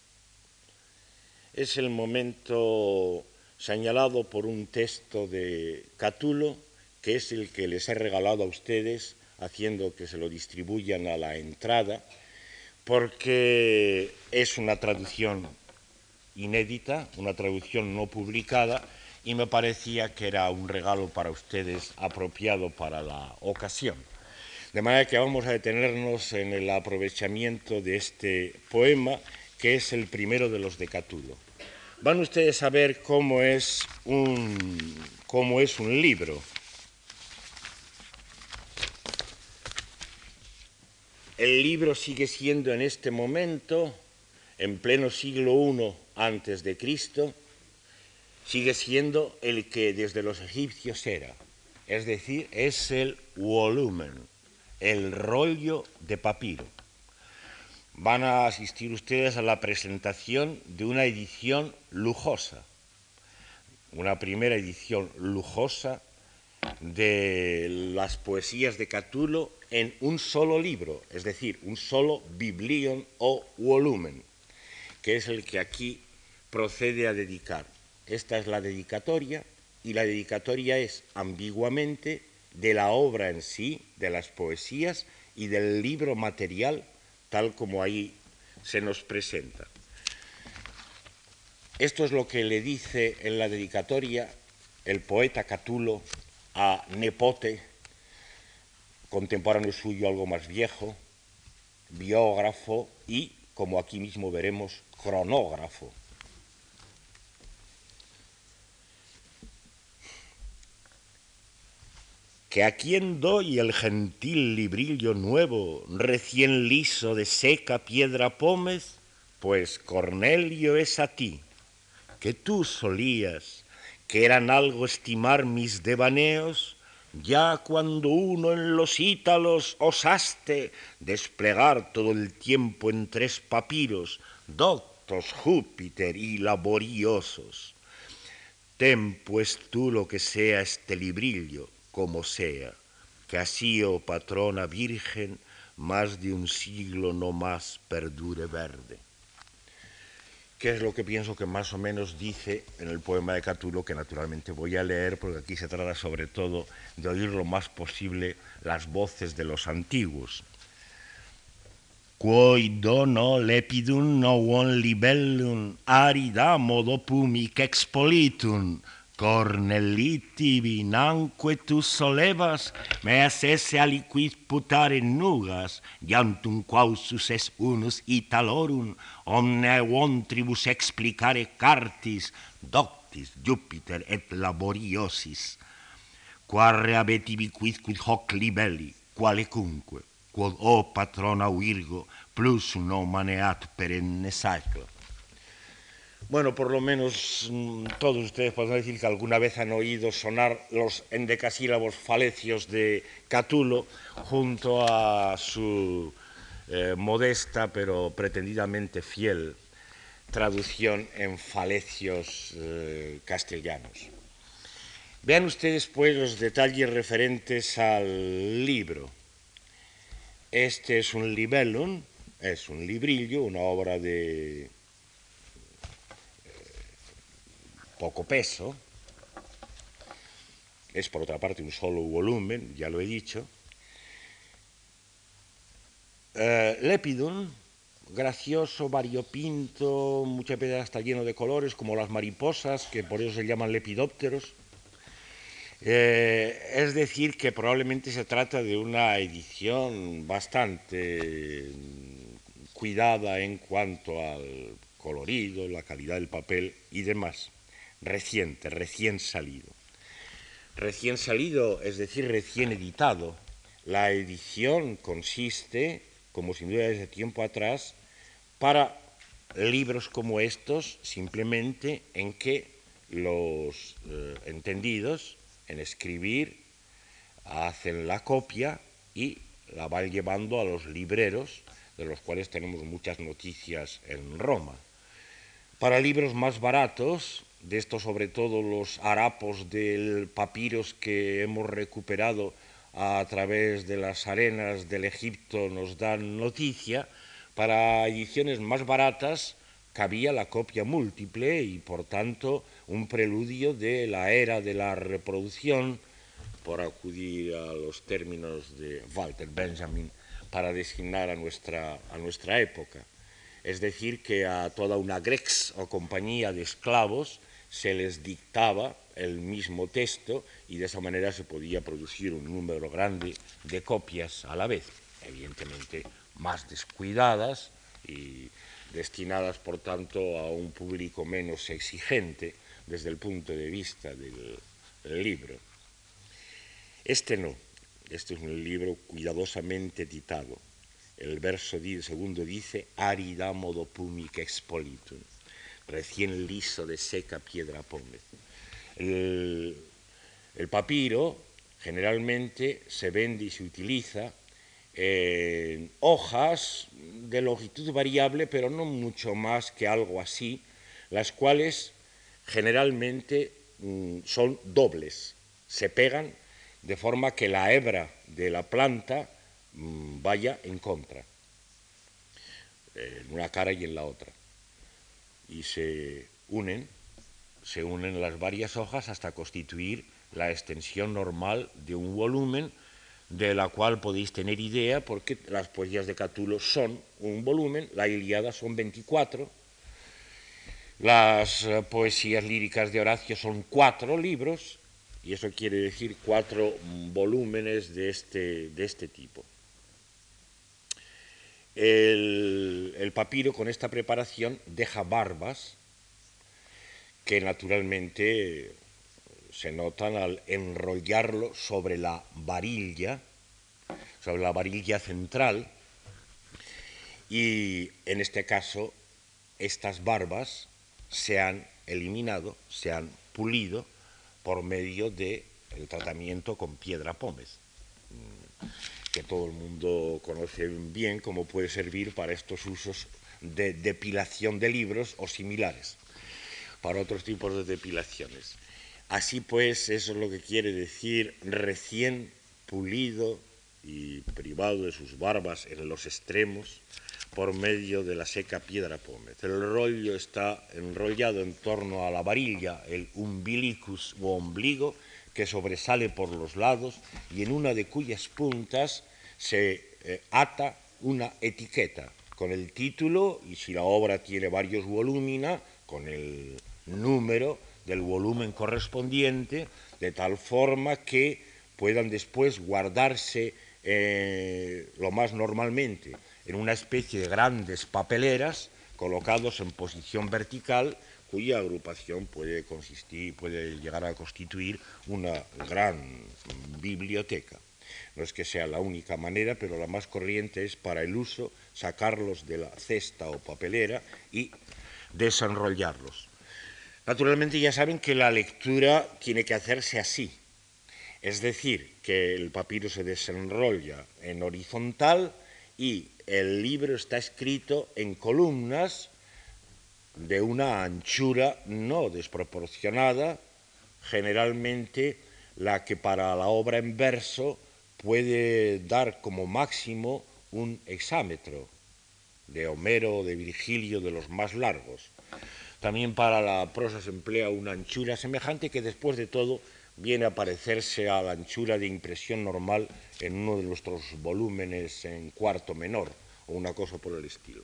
Es el momento señalado por un texto de Catulo, que es el que les he regalado a ustedes, haciendo que se lo distribuyan a la entrada, porque es una traducción inédita, una traducción no publicada, y me parecía que era un regalo para ustedes apropiado para la ocasión. De manera que vamos a detenernos en el aprovechamiento de este poema, que es el primero de los de Catulo. Van ustedes a ver cómo es un, cómo es un libro. El libro sigue siendo en este momento, en pleno siglo I antes de Cristo, sigue siendo el que desde los egipcios era, es decir, es el volumen, el rollo de papiro. Van a asistir ustedes a la presentación de una edición lujosa, una primera edición lujosa de las poesías de Catulo en un solo libro, es decir, un solo biblion o volumen, que es el que aquí procede a dedicar. Esta es la dedicatoria y la dedicatoria es ambiguamente de la obra en sí, de las poesías y del libro material tal como ahí se nos presenta. Esto es lo que le dice en la dedicatoria el poeta Catulo a Nepote, contemporáneo suyo algo más viejo, biógrafo y, como aquí mismo veremos, cronógrafo. Que a quien doy el gentil librillo nuevo, recién liso de seca piedra pómez, pues Cornelio es a ti, que tú solías, que eran algo estimar mis devaneos, ya cuando uno en los ítalos osaste desplegar todo el tiempo en tres papiros, doctos Júpiter y laboriosos. Ten pues tú lo que sea este librillo, como sea, que así, oh patrona virgen, más de un siglo no más perdure verde. ¿Qué es lo que pienso que más o menos dice en el poema de Catulo, que naturalmente voy a leer, porque aquí se trata sobre todo de oír lo más posible las voces de los antiguos. Quoi dono lepidum non libellum arida modo expolitum, Cornelitivi vinanque tu solevas, meas esse aliquis putare nugas, iantum quausus es unus italorum, omne vontribus explicare cartis, doctis Jupiter et laboriosis. Quarre abetivi quid quid hoc libelli, qualecunque, quod o patrona virgo, plus non maneat perenne sacra. Bueno, por lo menos mm, todos ustedes pueden decir que alguna vez han oído sonar los endecasílabos falecios de Catulo junto a su eh, modesta pero pretendidamente fiel traducción en falecios eh, castellanos. Vean ustedes pues los detalles referentes al libro. Este es un libellum, es un librillo, una obra de eh, poco peso. Es por otra parte un solo volumen, ya lo he dicho. Eh, Lepidum, gracioso, variopinto, muchas veces está lleno de colores, como las mariposas, que por eso se llaman lepidópteros. Eh, es decir, que probablemente se trata de una edición bastante cuidada en cuanto al colorido, la calidad del papel y demás. Reciente, recién salido. Recién salido, es decir, recién editado. La edición consiste, como sin duda desde tiempo atrás, para libros como estos, simplemente en que los eh, entendidos en escribir, hacen la copia y la van llevando a los libreros, de los cuales tenemos muchas noticias en Roma. Para libros más baratos, de estos sobre todo los harapos del papiros que hemos recuperado a través de las arenas del Egipto nos dan noticia, para ediciones más baratas cabía la copia múltiple y por tanto un preludio de la era de la reproducción, por acudir a los términos de Walter Benjamin, para designar a nuestra, a nuestra época. Es decir, que a toda una grex o compañía de esclavos se les dictaba el mismo texto y de esa manera se podía producir un número grande de copias a la vez, evidentemente más descuidadas y destinadas, por tanto, a un público menos exigente desde el punto de vista del, libro. Este no, este es un libro cuidadosamente editado. El verso segundo dice, arida modo pumic expolitum, recién liso de seca piedra pómez. El, el papiro generalmente se vende y se utiliza en hojas de longitud variable, pero no mucho más que algo así, las cuales generalmente mm, son dobles, se pegan de forma que la hebra de la planta mm, vaya en contra, en una cara y en la otra. Y se unen, se unen las varias hojas hasta constituir la extensión normal de un volumen de la cual podéis tener idea porque las poesías de Catulo son un volumen, la Iliada son 24, las eh, poesías líricas de Horacio son cuatro libros, y eso quiere decir cuatro volúmenes de este, de este tipo. El, papiro con esta preparación deja barbas que naturalmente se notan al enrollarlo sobre la varilla, sobre la varilla central, y en este caso estas barbas se han eliminado, se han pulido por medio del tratamiento con piedra pómez, que todo el mundo conoce bien cómo puede servir para estos usos de depilación de libros o similares, para otros tipos de depilaciones. Así pues, eso es lo que quiere decir recién pulido y privado de sus barbas en los extremos, por medio de la seca piedra pómez. El rollo está enrollado en torno a la varilla, el umbilicus o ombligo, que sobresale por los lados y en una de cuyas puntas se eh, ata una etiqueta con el título y si la obra tiene varios volúmina, con el número del volumen correspondiente, de tal forma que puedan después guardarse eh, lo más normalmente en una especie de grandes papeleras colocados en posición vertical cuya agrupación puede consistir, puede llegar a constituir una gran biblioteca. No es que sea la única manera, pero la más corriente es para el uso sacarlos de la cesta o papelera y desenrollarlos. Naturalmente ya saben que la lectura tiene que hacerse así, es decir, que el papiro se desenrolla en horizontal y el libro está escrito en columnas de una anchura no desproporcionada, generalmente la que para la obra en verso puede dar como máximo un hexámetro de Homero de Virgilio de los más largos. También para la prosa se emplea una anchura semejante que después de todo viene a parecerse a la anchura de impresión normal en uno de nuestros volúmenes en cuarto menor o una cosa por el estilo.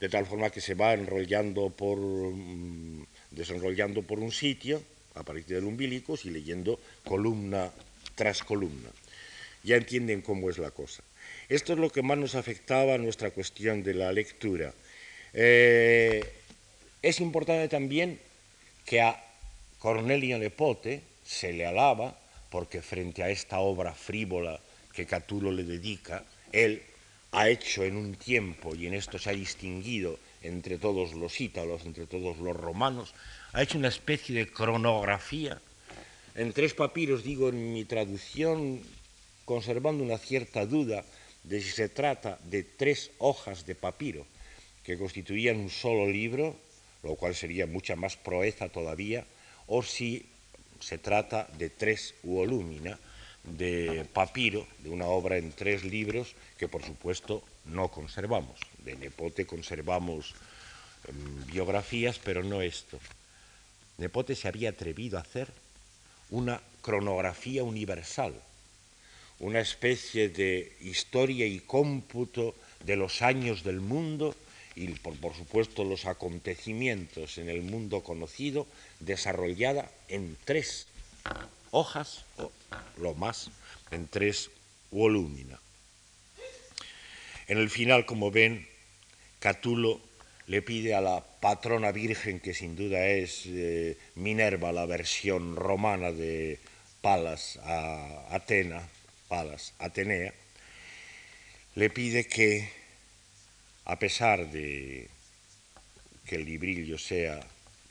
De tal forma que se va enrollando por, mm, desenrollando por un sitio, a partir del umbilico, y leyendo columna tras columna. Ya entienden cómo es la cosa. Esto es lo que más nos afectaba a nuestra cuestión de la lectura. Eh, es importante también que a Cornelio Nepote se le alaba porque frente a esta obra frívola que Catulo le dedica, él ha hecho en un tiempo, y en esto se ha distinguido entre todos los ítalos, entre todos los romanos, ha hecho una especie de cronografía. En tres papiros, digo en mi traducción, conservando una cierta duda de si se trata de tres hojas de papiro que constituían un solo libro, lo cual sería mucha más proeza todavía, o si se trata de tres volúmina, de papiro, de una obra en tres libros que por supuesto no conservamos. De Nepote conservamos em, biografías, pero no esto. Nepote se había atrevido a hacer una cronografía universal, una especie de historia y cómputo de los años del mundo y por, por, supuesto los acontecimientos en el mundo conocido desarrollada en tres hojas o lo más en tres volúmina. En el final, como ven, Catulo le pide a la patrona virgen, que sin duda es eh, Minerva, la versión romana de Palas a Atena, Palas Atenea, le pide que, a pesar de que el librillo sea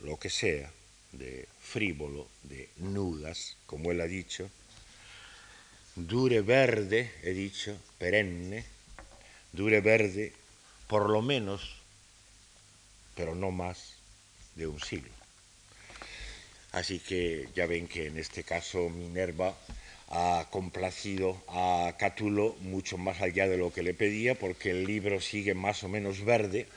lo que sea, de frívolo, de nudas, como él ha dicho, dure verde, he dicho, perenne, dure verde por lo menos, pero no más, de un siglo. Así que ya ven que en este caso Minerva ha complacido a Catulo mucho más allá de lo que le pedía, porque el libro sigue más o menos verde,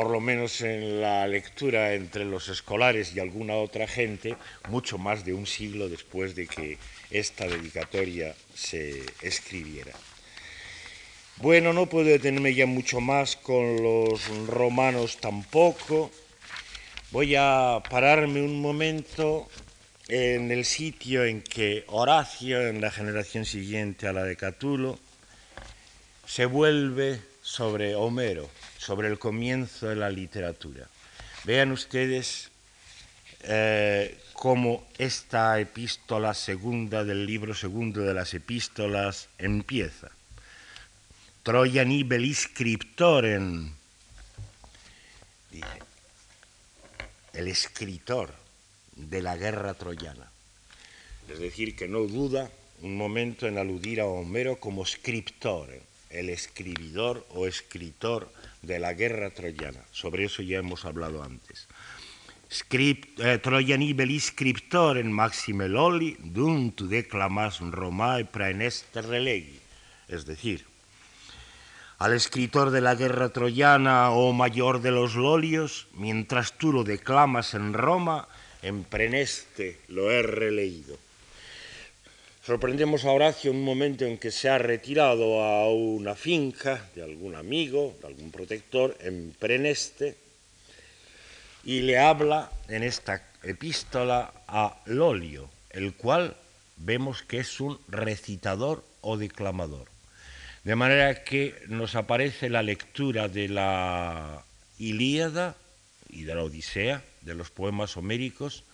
por lo menos en la lectura entre los escolares y alguna otra gente, mucho más de un siglo después de que esta dedicatoria se escribiera. Bueno, no puedo detenerme ya mucho más con los romanos tampoco. Voy a pararme un momento en el sitio en que Horacio, en la generación siguiente a la de Catulo, se vuelve sobre Homero sobre el comienzo de la literatura. Vean ustedes eh, cómo esta epístola segunda del libro segundo de las epístolas empieza. Troyan ibel scriptoren, dice, el escritor de la guerra troyana. Es decir, que no duda un momento en aludir a Homero como scriptore, el escribidor o escritor de la guerra troyana. Sobre eso ya hemos hablado antes. Script, eh, Trojani scriptor en maxime loli, dum tu declamas Romae praeneste relegi. Es decir, al escritor de la guerra troyana o mayor de los lolios, mientras tú lo declamas en Roma, en preneste lo he releído. Sorprendemos a Horacio en un momento en que se ha retirado a una finca de algún amigo, de algún protector, en Preneste, y le habla en esta epístola a Lolio, el cual vemos que es un recitador o declamador. De manera que nos aparece la lectura de la Ilíada y de la Odisea, de los poemas homéricos,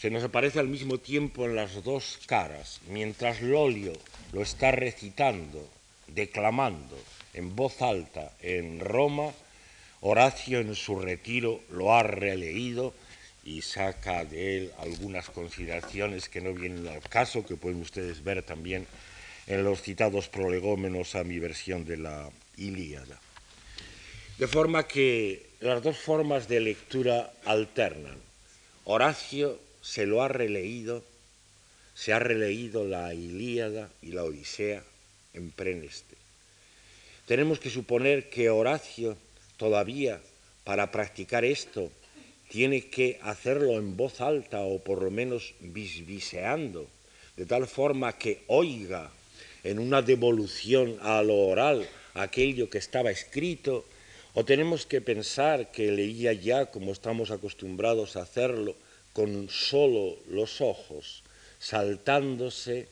se nos aparece al mismo tiempo en las dos caras, mientras Lolio lo está recitando, declamando en voz alta en Roma, Horacio en su retiro lo ha releído y saca de él algunas consideraciones que no vienen al caso, que pueden ustedes ver también en los citados prolegómenos a mi versión de la Ilíada. De forma que las dos formas de lectura alternan. Horacio se lo ha releído, se ha releído la Ilíada y la Odisea en preneste. Tenemos que suponer que Horacio todavía para practicar esto tiene que hacerlo en voz alta o por lo menos bisbiseando, de tal forma que oiga en una devolución a lo oral aquello que estaba escrito o tenemos que pensar que leía ya como estamos acostumbrados a hacerlo, con solo los ojos, saltándose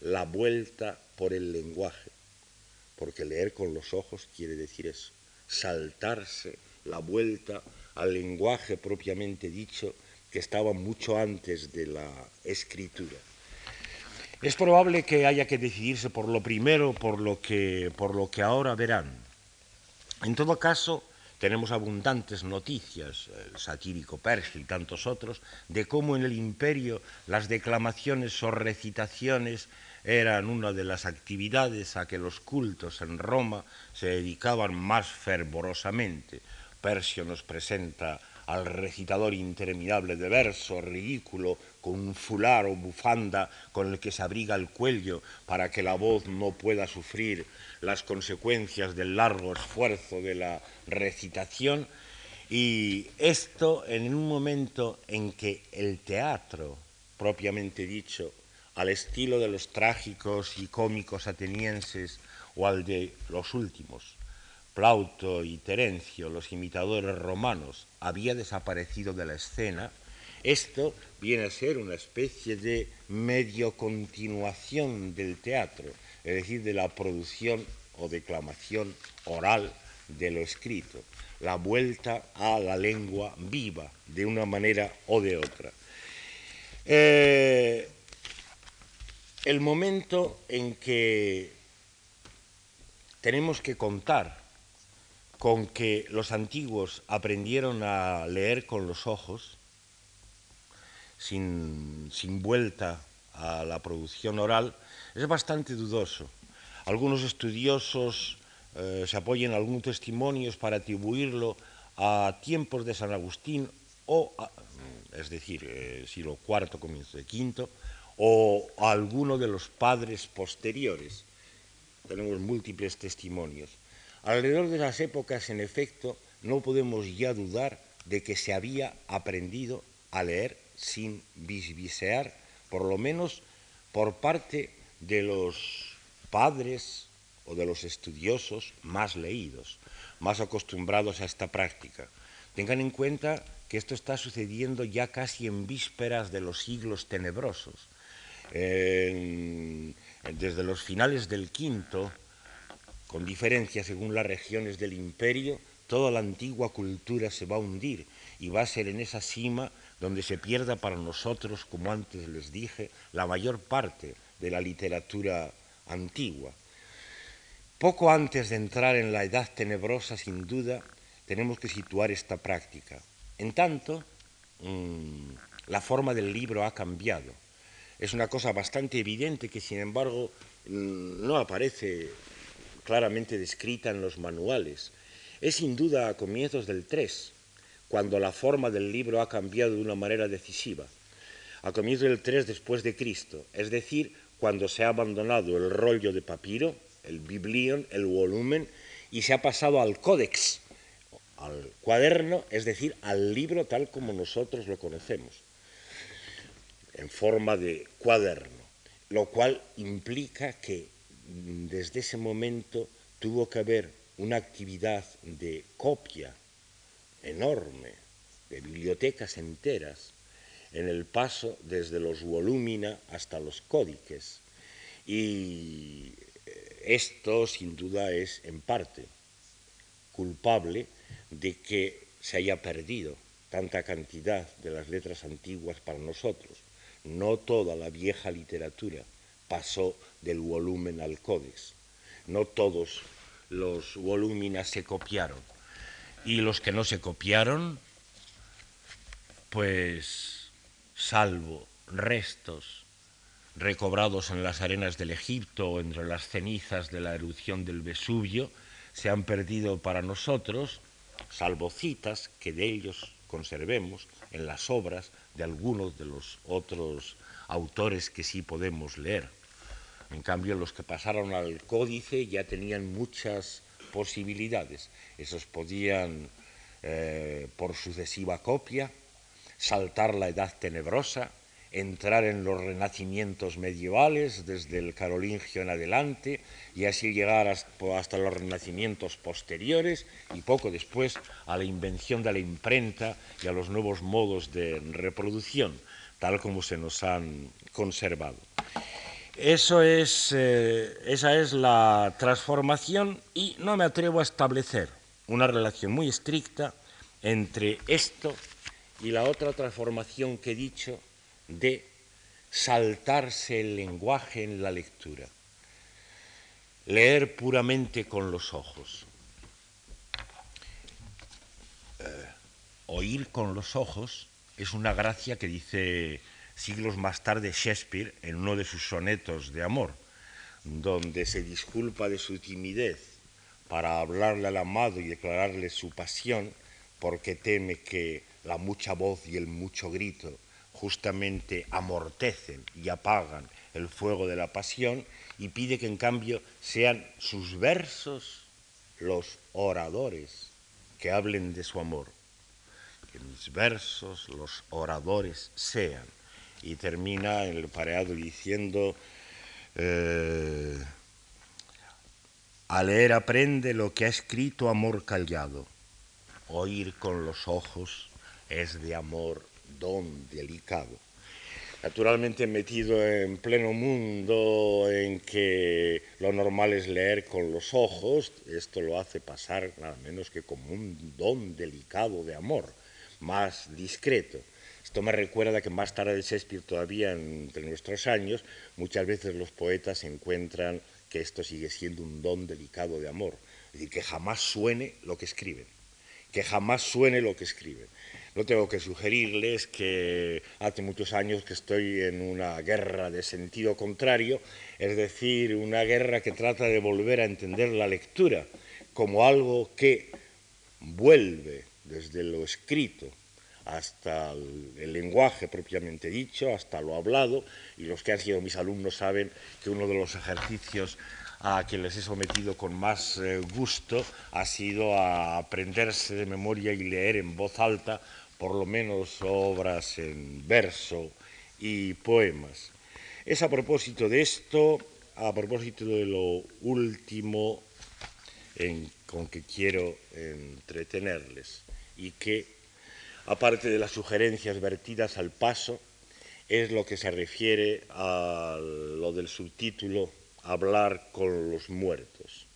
la vuelta por el lenguaje. Porque leer con los ojos quiere decir eso, saltarse la vuelta al lenguaje propiamente dicho que estaba mucho antes de la escritura. Es probable que haya que decidirse por lo primero, por lo que, por lo que ahora verán. En todo caso, tenemos abundantes noticias, el satírico Persia y tantos otros, de cómo en el imperio las declamaciones o recitaciones eran una de las actividades a que los cultos en Roma se dedicaban más fervorosamente. Persio nos presenta al recitador interminable de verso ridículo con un fular o bufanda con el que se abriga el cuello para que la voz no pueda sufrir las consecuencias del largo esfuerzo de la recitación. Y esto en un momento en que el teatro, propiamente dicho, al estilo de los trágicos y cómicos atenienses o al de los últimos, Plauto y Terencio, los imitadores romanos, había desaparecido de la escena, esto viene a ser una especie de medio continuación del teatro, es decir, de la producción o declamación oral de lo escrito, la vuelta a la lengua viva, de una manera o de otra. Eh, el momento en que tenemos que contar con que los antiguos aprendieron a leer con los ojos, sin, vuelta a la producción oral, es bastante dudoso. Algunos estudiosos eh, se apoyan en algunos testimonios para atribuirlo a tiempos de San Agustín, o es decir, eh, siglo IV, comienzo de V, o a alguno de los padres posteriores. Tenemos múltiples testimonios. Alrededor de las épocas, en efecto, no podemos ya dudar de que se había aprendido a leer sin bisbisear, por lo menos por parte de los padres o de los estudiosos más leídos, más acostumbrados a esta práctica. Tengan en cuenta que esto está sucediendo ya casi en vísperas de los siglos tenebrosos. desde los finales del quinto con diferencia según las regiones del imperio, toda la antigua cultura se va a hundir y va a ser en esa cima donde se pierda para nosotros, como antes les dije, la mayor parte de la literatura antigua. Poco antes de entrar en la edad tenebrosa, sin duda, tenemos que situar esta práctica. En tanto, mm, la forma del libro ha cambiado. Es una cosa bastante evidente que, sin embargo, mm, no aparece claramente descrita en los manuales. Es sin duda a comienzos del 3, cuando la forma del libro ha cambiado de una manera decisiva. A comienzos del 3 después de Cristo, es decir, cuando se ha abandonado el rollo de papiro, el biblion, el volumen, y se ha pasado al códex, al cuaderno, es decir, al libro tal como nosotros lo conocemos, en forma de cuaderno, lo cual implica que desde ese momento tuvo que haber una actividad de copia enorme de bibliotecas enteras en el paso desde los volúmina hasta los códices. Y esto sin duda es en parte culpable de que se haya perdido tanta cantidad de las letras antiguas para nosotros. No toda la vieja literatura pasó del volumen al códex. No todos los volúminas se copiaron. Y los que no se copiaron, pues salvo restos recobrados en las arenas del Egipto o entre las cenizas de la erupción del Vesubio, se han perdido para nosotros, salvo citas que de ellos conservemos en las obras de algunos de los otros autores que sí podemos leer. En cambio, los que pasaron al códice ya tenían muchas posibilidades. Esos podían, eh, por sucesiva copia, saltar la edad tenebrosa, entrar en los renacimientos medievales desde el carolingio en adelante y así llegar hasta los renacimientos posteriores y poco después a la invención de la imprenta y a los nuevos modos de reproducción, tal como se nos han conservado. Eso es, eh, esa es la transformación y no me atrevo a establecer una relación muy estricta entre esto y la otra transformación que he dicho de saltarse el lenguaje en la lectura, leer puramente con los ojos, eh, oír con los ojos es una gracia que dice siglos más tarde Shakespeare en uno de sus sonetos de amor, donde se disculpa de su timidez para hablarle al amado y declararle su pasión, porque teme que la mucha voz y el mucho grito justamente amortecen y apagan el fuego de la pasión y pide que en cambio sean sus versos los oradores que hablen de su amor. Que mis versos los oradores sean. Y termina el pareado diciendo, eh, a leer aprende lo que ha escrito amor callado, oír con los ojos es de amor don delicado. Naturalmente metido en pleno mundo en que lo normal es leer con los ojos, esto lo hace pasar nada menos que como un don delicado de amor, más discreto. Esto me recuerda que más tarde de Shakespeare, todavía entre nuestros años, muchas veces los poetas encuentran que esto sigue siendo un don delicado de amor, es decir, que jamás suene lo que escriben, que jamás suene lo que escriben. No tengo que sugerirles que hace muchos años que estoy en una guerra de sentido contrario, es decir, una guerra que trata de volver a entender la lectura como algo que vuelve desde lo escrito hasta el, lenguaje propiamente dicho, hasta lo hablado, y los que han sido mis alumnos saben que uno de los ejercicios a que les he sometido con más eh, gusto ha sido aprenderse de memoria y leer en voz alta por lo menos obras en verso y poemas. Es a propósito de esto, a propósito de lo último con que quiero entretenerles y que, aparte de las sugerencias vertidas al paso, es lo que se refiere a lo del subtítulo Hablar con los muertos.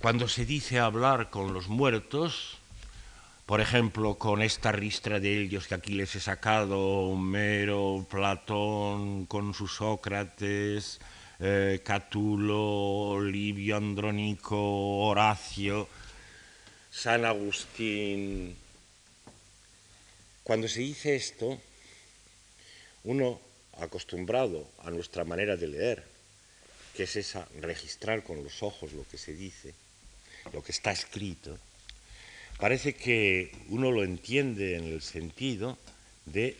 Cuando se dice hablar con los muertos, por ejemplo, con esta ristra de ellos que aquí les he sacado, Homero, Platón, con su Sócrates, eh, Catulo, Livio Andrónico, Horacio, San Agustín. Cuando se dice esto, uno acostumbrado a nuestra manera de leer, que es esa, registrar con los ojos lo que se dice, lo que está escrito, parece que uno lo entiende en el sentido de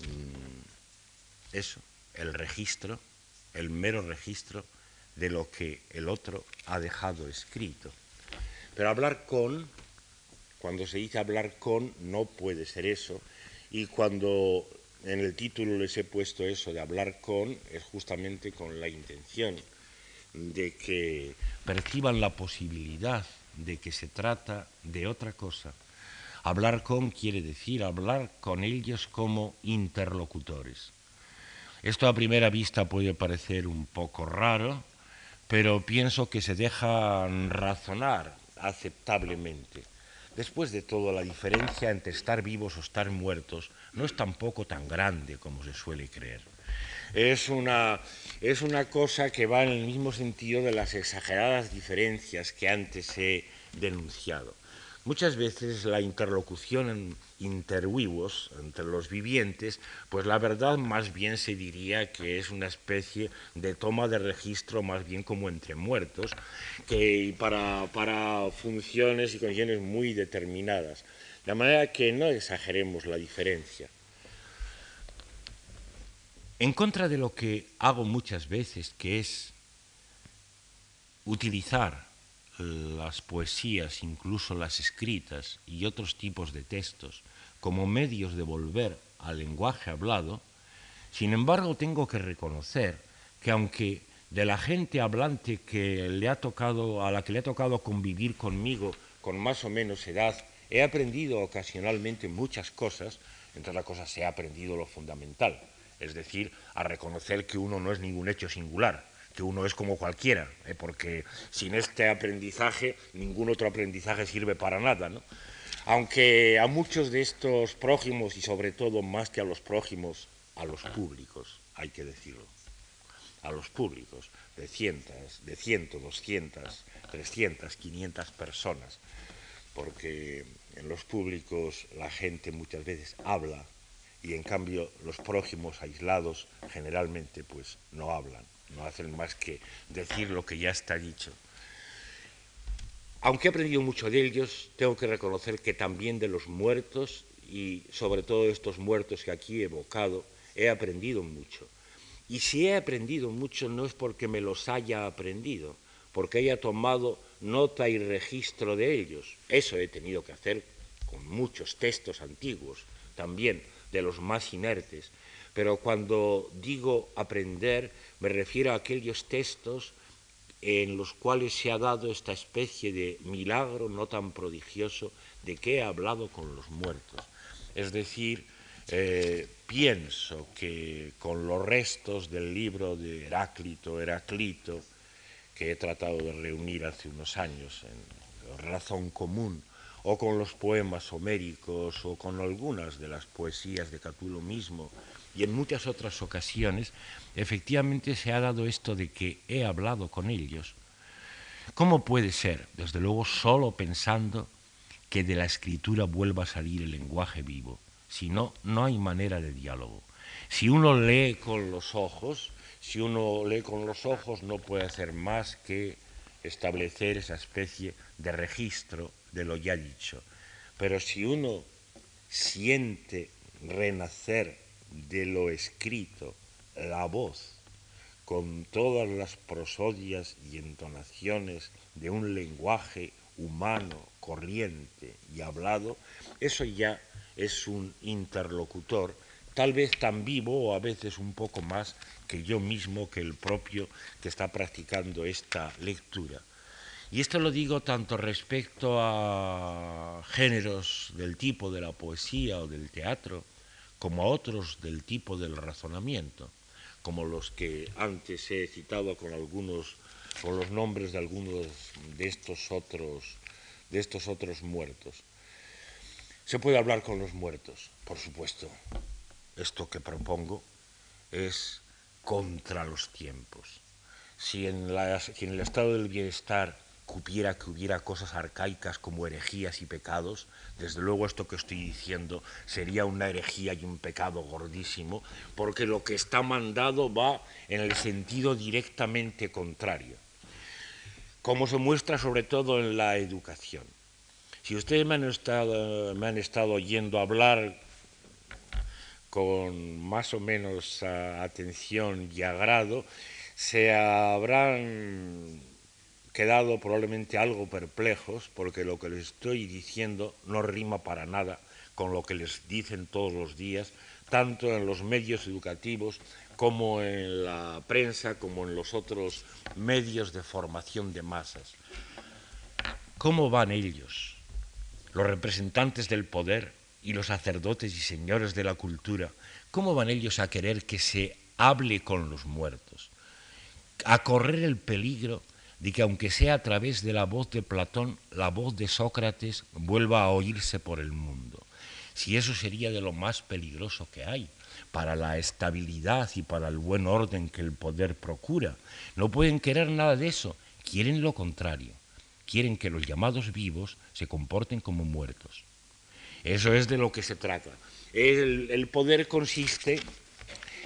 mm, eso, el registro, el mero registro de lo que el otro ha dejado escrito. Pero hablar con, cuando se dice hablar con, no puede ser eso. Y cuando en el título les he puesto eso de hablar con, es justamente con la intención de que perciban la posibilidad de que se trata de otra cosa. Hablar con quiere decir hablar con ellos como interlocutores. Esto a primera vista puede parecer un poco raro, pero pienso que se deja razonar aceptablemente. Después de todo, la diferencia entre estar vivos o estar muertos no es tampoco tan grande como se suele creer. Es una, es una cosa que va en el mismo sentido de las exageradas diferencias que antes he denunciado. Muchas veces la interlocución intervivos, entre los vivientes, pues la verdad más bien se diría que es una especie de toma de registro más bien como entre muertos, que para, para funciones y condiciones muy determinadas. De manera que no exageremos la diferencia. En contra de lo que hago muchas veces, que es utilizar las poesías, incluso las escritas y otros tipos de textos, como medios de volver al lenguaje hablado, sin embargo tengo que reconocer que aunque de la gente hablante que le ha tocado, a la que le ha tocado convivir conmigo con más o menos edad, he aprendido ocasionalmente muchas cosas, entre las cosas he aprendido lo fundamental, es decir, a reconocer que uno no es ningún hecho singular, que uno es como cualquiera, ¿eh? porque sin este aprendizaje ningún otro aprendizaje sirve para nada. ¿no? Aunque a muchos de estos prójimos, y sobre todo más que a los prójimos, a los públicos, hay que decirlo, a los públicos, de cientos, de ciento, doscientas, trescientas, quinientas personas, porque en los públicos la gente muchas veces habla y en cambio los prójimos aislados generalmente pues no hablan no hacen más que decir lo que ya está dicho. Aunque he aprendido mucho de ellos, tengo que reconocer que también de los muertos, y sobre todo de estos muertos que aquí he evocado, he aprendido mucho. Y si he aprendido mucho no es porque me los haya aprendido, porque haya tomado nota y registro de ellos. Eso he tenido que hacer con muchos textos antiguos, también de los más inertes. Pero cuando digo aprender, me refiero a aquellos textos en los cuales se ha dado esta especie de milagro no tan prodigioso de que he hablado con los muertos. Es decir, eh, pienso que con los restos del libro de Heráclito, Heraclito, que he tratado de reunir hace unos años en Razón Común, o con los poemas homéricos, o con algunas de las poesías de Catulo mismo, y en muchas otras ocasiones, efectivamente se ha dado esto de que he hablado con ellos. ¿Cómo puede ser? Desde luego solo pensando que de la escritura vuelva a salir el lenguaje vivo. Si no, no hay manera de diálogo. Si uno lee con los ojos, si uno lee con los ojos no puede hacer más que establecer esa especie de registro de lo ya dicho. Pero si uno siente renacer de lo escrito, la voz, con todas las prosodias y entonaciones de un lenguaje humano, corriente y hablado, eso ya es un interlocutor, tal vez tan vivo o a veces un poco más que yo mismo, que el propio que está practicando esta lectura. Y esto lo digo tanto respecto a géneros del tipo de la poesía o del teatro, como a otros del tipo del razonamiento, como los que antes he citado con algunos con los nombres de algunos de estos otros de estos otros muertos. Se puede hablar con los muertos, por supuesto. Esto que propongo es contra los tiempos. Si en, la, si en el estado del bienestar cupiera que hubiera cosas arcaicas como herejías y pecados, desde luego esto que estoy diciendo sería una herejía y un pecado gordísimo, porque lo que está mandado va en el sentido directamente contrario, como se muestra sobre todo en la educación. Si ustedes me han estado, me han estado oyendo hablar con más o menos atención y agrado, se habrán quedado probablemente algo perplejos porque lo que les estoy diciendo no rima para nada con lo que les dicen todos los días, tanto en los medios educativos como en la prensa, como en los otros medios de formación de masas. ¿Cómo van ellos, los representantes del poder y los sacerdotes y señores de la cultura, cómo van ellos a querer que se hable con los muertos, a correr el peligro de que aunque sea a través de la voz de Platón, la voz de Sócrates vuelva a oírse por el mundo. Si eso sería de lo más peligroso que hay para la estabilidad y para el buen orden que el poder procura. No pueden querer nada de eso, quieren lo contrario, quieren que los llamados vivos se comporten como muertos. Eso es de lo que se trata. El, poder consiste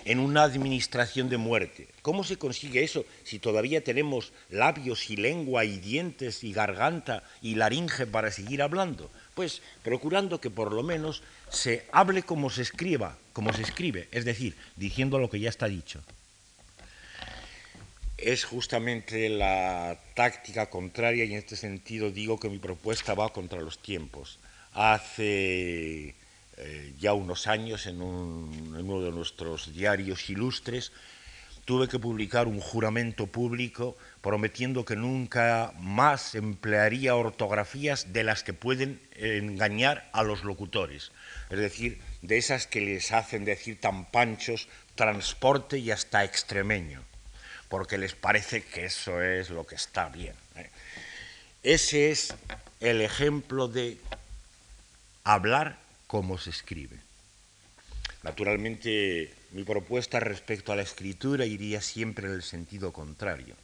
en una administración de muerte. ¿Cómo se consigue eso si todavía tenemos labios y lengua y dientes y garganta y laringe para seguir hablando? Pues procurando que por lo menos se hable como se escriba, como se escribe, es decir, diciendo lo que ya está dicho. Es justamente la táctica contraria y en este sentido digo que mi propuesta va contra los tiempos. Hace eh, ya unos años en, uno de nuestros diarios ilustres, tuve que publicar un juramento público prometiendo que nunca más emplearía ortografías de las que pueden engañar a los locutores, es decir, de esas que les hacen decir tan panchos, transporte y hasta extremeño, porque les parece que eso es lo que está bien. ¿eh? Ese es el ejemplo de hablar cómo se escribe. Naturalmente, mi propuesta respecto a la escritura iría siempre en el sentido contrario.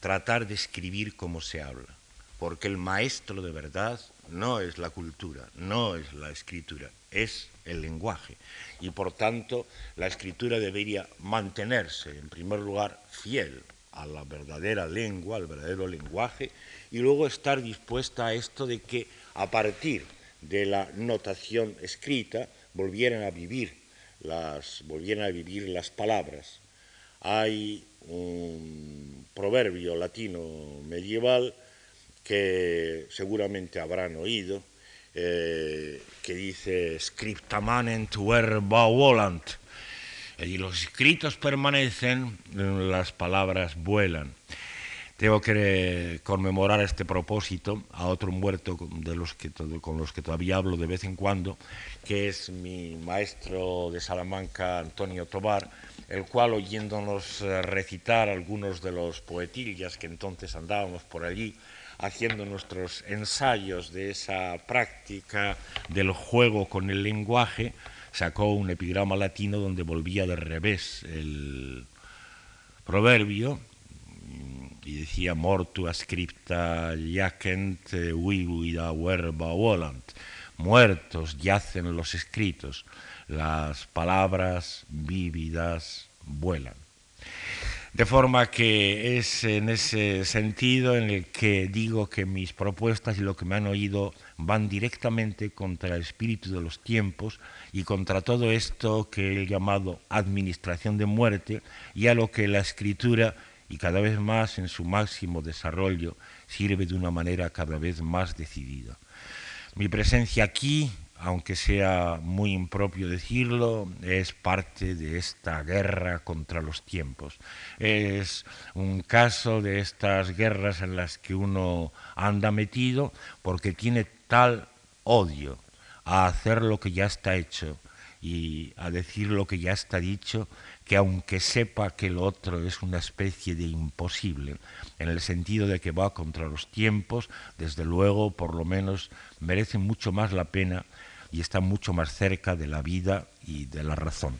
Tratar de escribir como se habla, porque el maestro de verdad no es la cultura, no es la escritura, es el lenguaje. Y por tanto, la escritura debería mantenerse, en primer lugar, fiel a la verdadera lengua, al verdadero lenguaje, y luego estar dispuesta a esto de que a partir de la notación escrita volvieran a vivir las, a vivir las palabras. Hay un proverbio latino medieval que seguramente habrán oído, eh, que dice scriptamanent verba volant, y los escritos permanecen, las palabras vuelan. Tengo que conmemorar este propósito a otro muerto de los que, con los que todavía hablo de vez en cuando, que es mi maestro de Salamanca, Antonio Tobar, el cual oyéndonos eh, recitar algunos de los poetillas que entonces andábamos por allí, haciendo nuestros ensayos de esa práctica del juego con el lenguaje, sacó un epigrama latino donde volvía de revés el proverbio y decía mortua scripta jacent vivida verba volant. Muertos yacen los escritos, las palabras vívidas vuelan. De forma que es en ese sentido en el que digo que mis propuestas y lo que me han oído van directamente contra el espíritu de los tiempos y contra todo esto que he llamado administración de muerte y a lo que la escritura y cada vez más en su máximo desarrollo sirve de una manera cada vez más decidida. Mi presencia aquí, aunque sea muy impropio decirlo, es parte de esta guerra contra los tiempos. Es un caso de estas guerras en las que uno anda metido porque tiene tal odio a hacer lo que ya está hecho y a decir lo que ya está dicho, que aunque sepa que el otro es una especie de imposible, en el sentido de que va contra los tiempos, desde luego, por lo menos, merece mucho más la pena y está mucho más cerca de la vida y de la razón.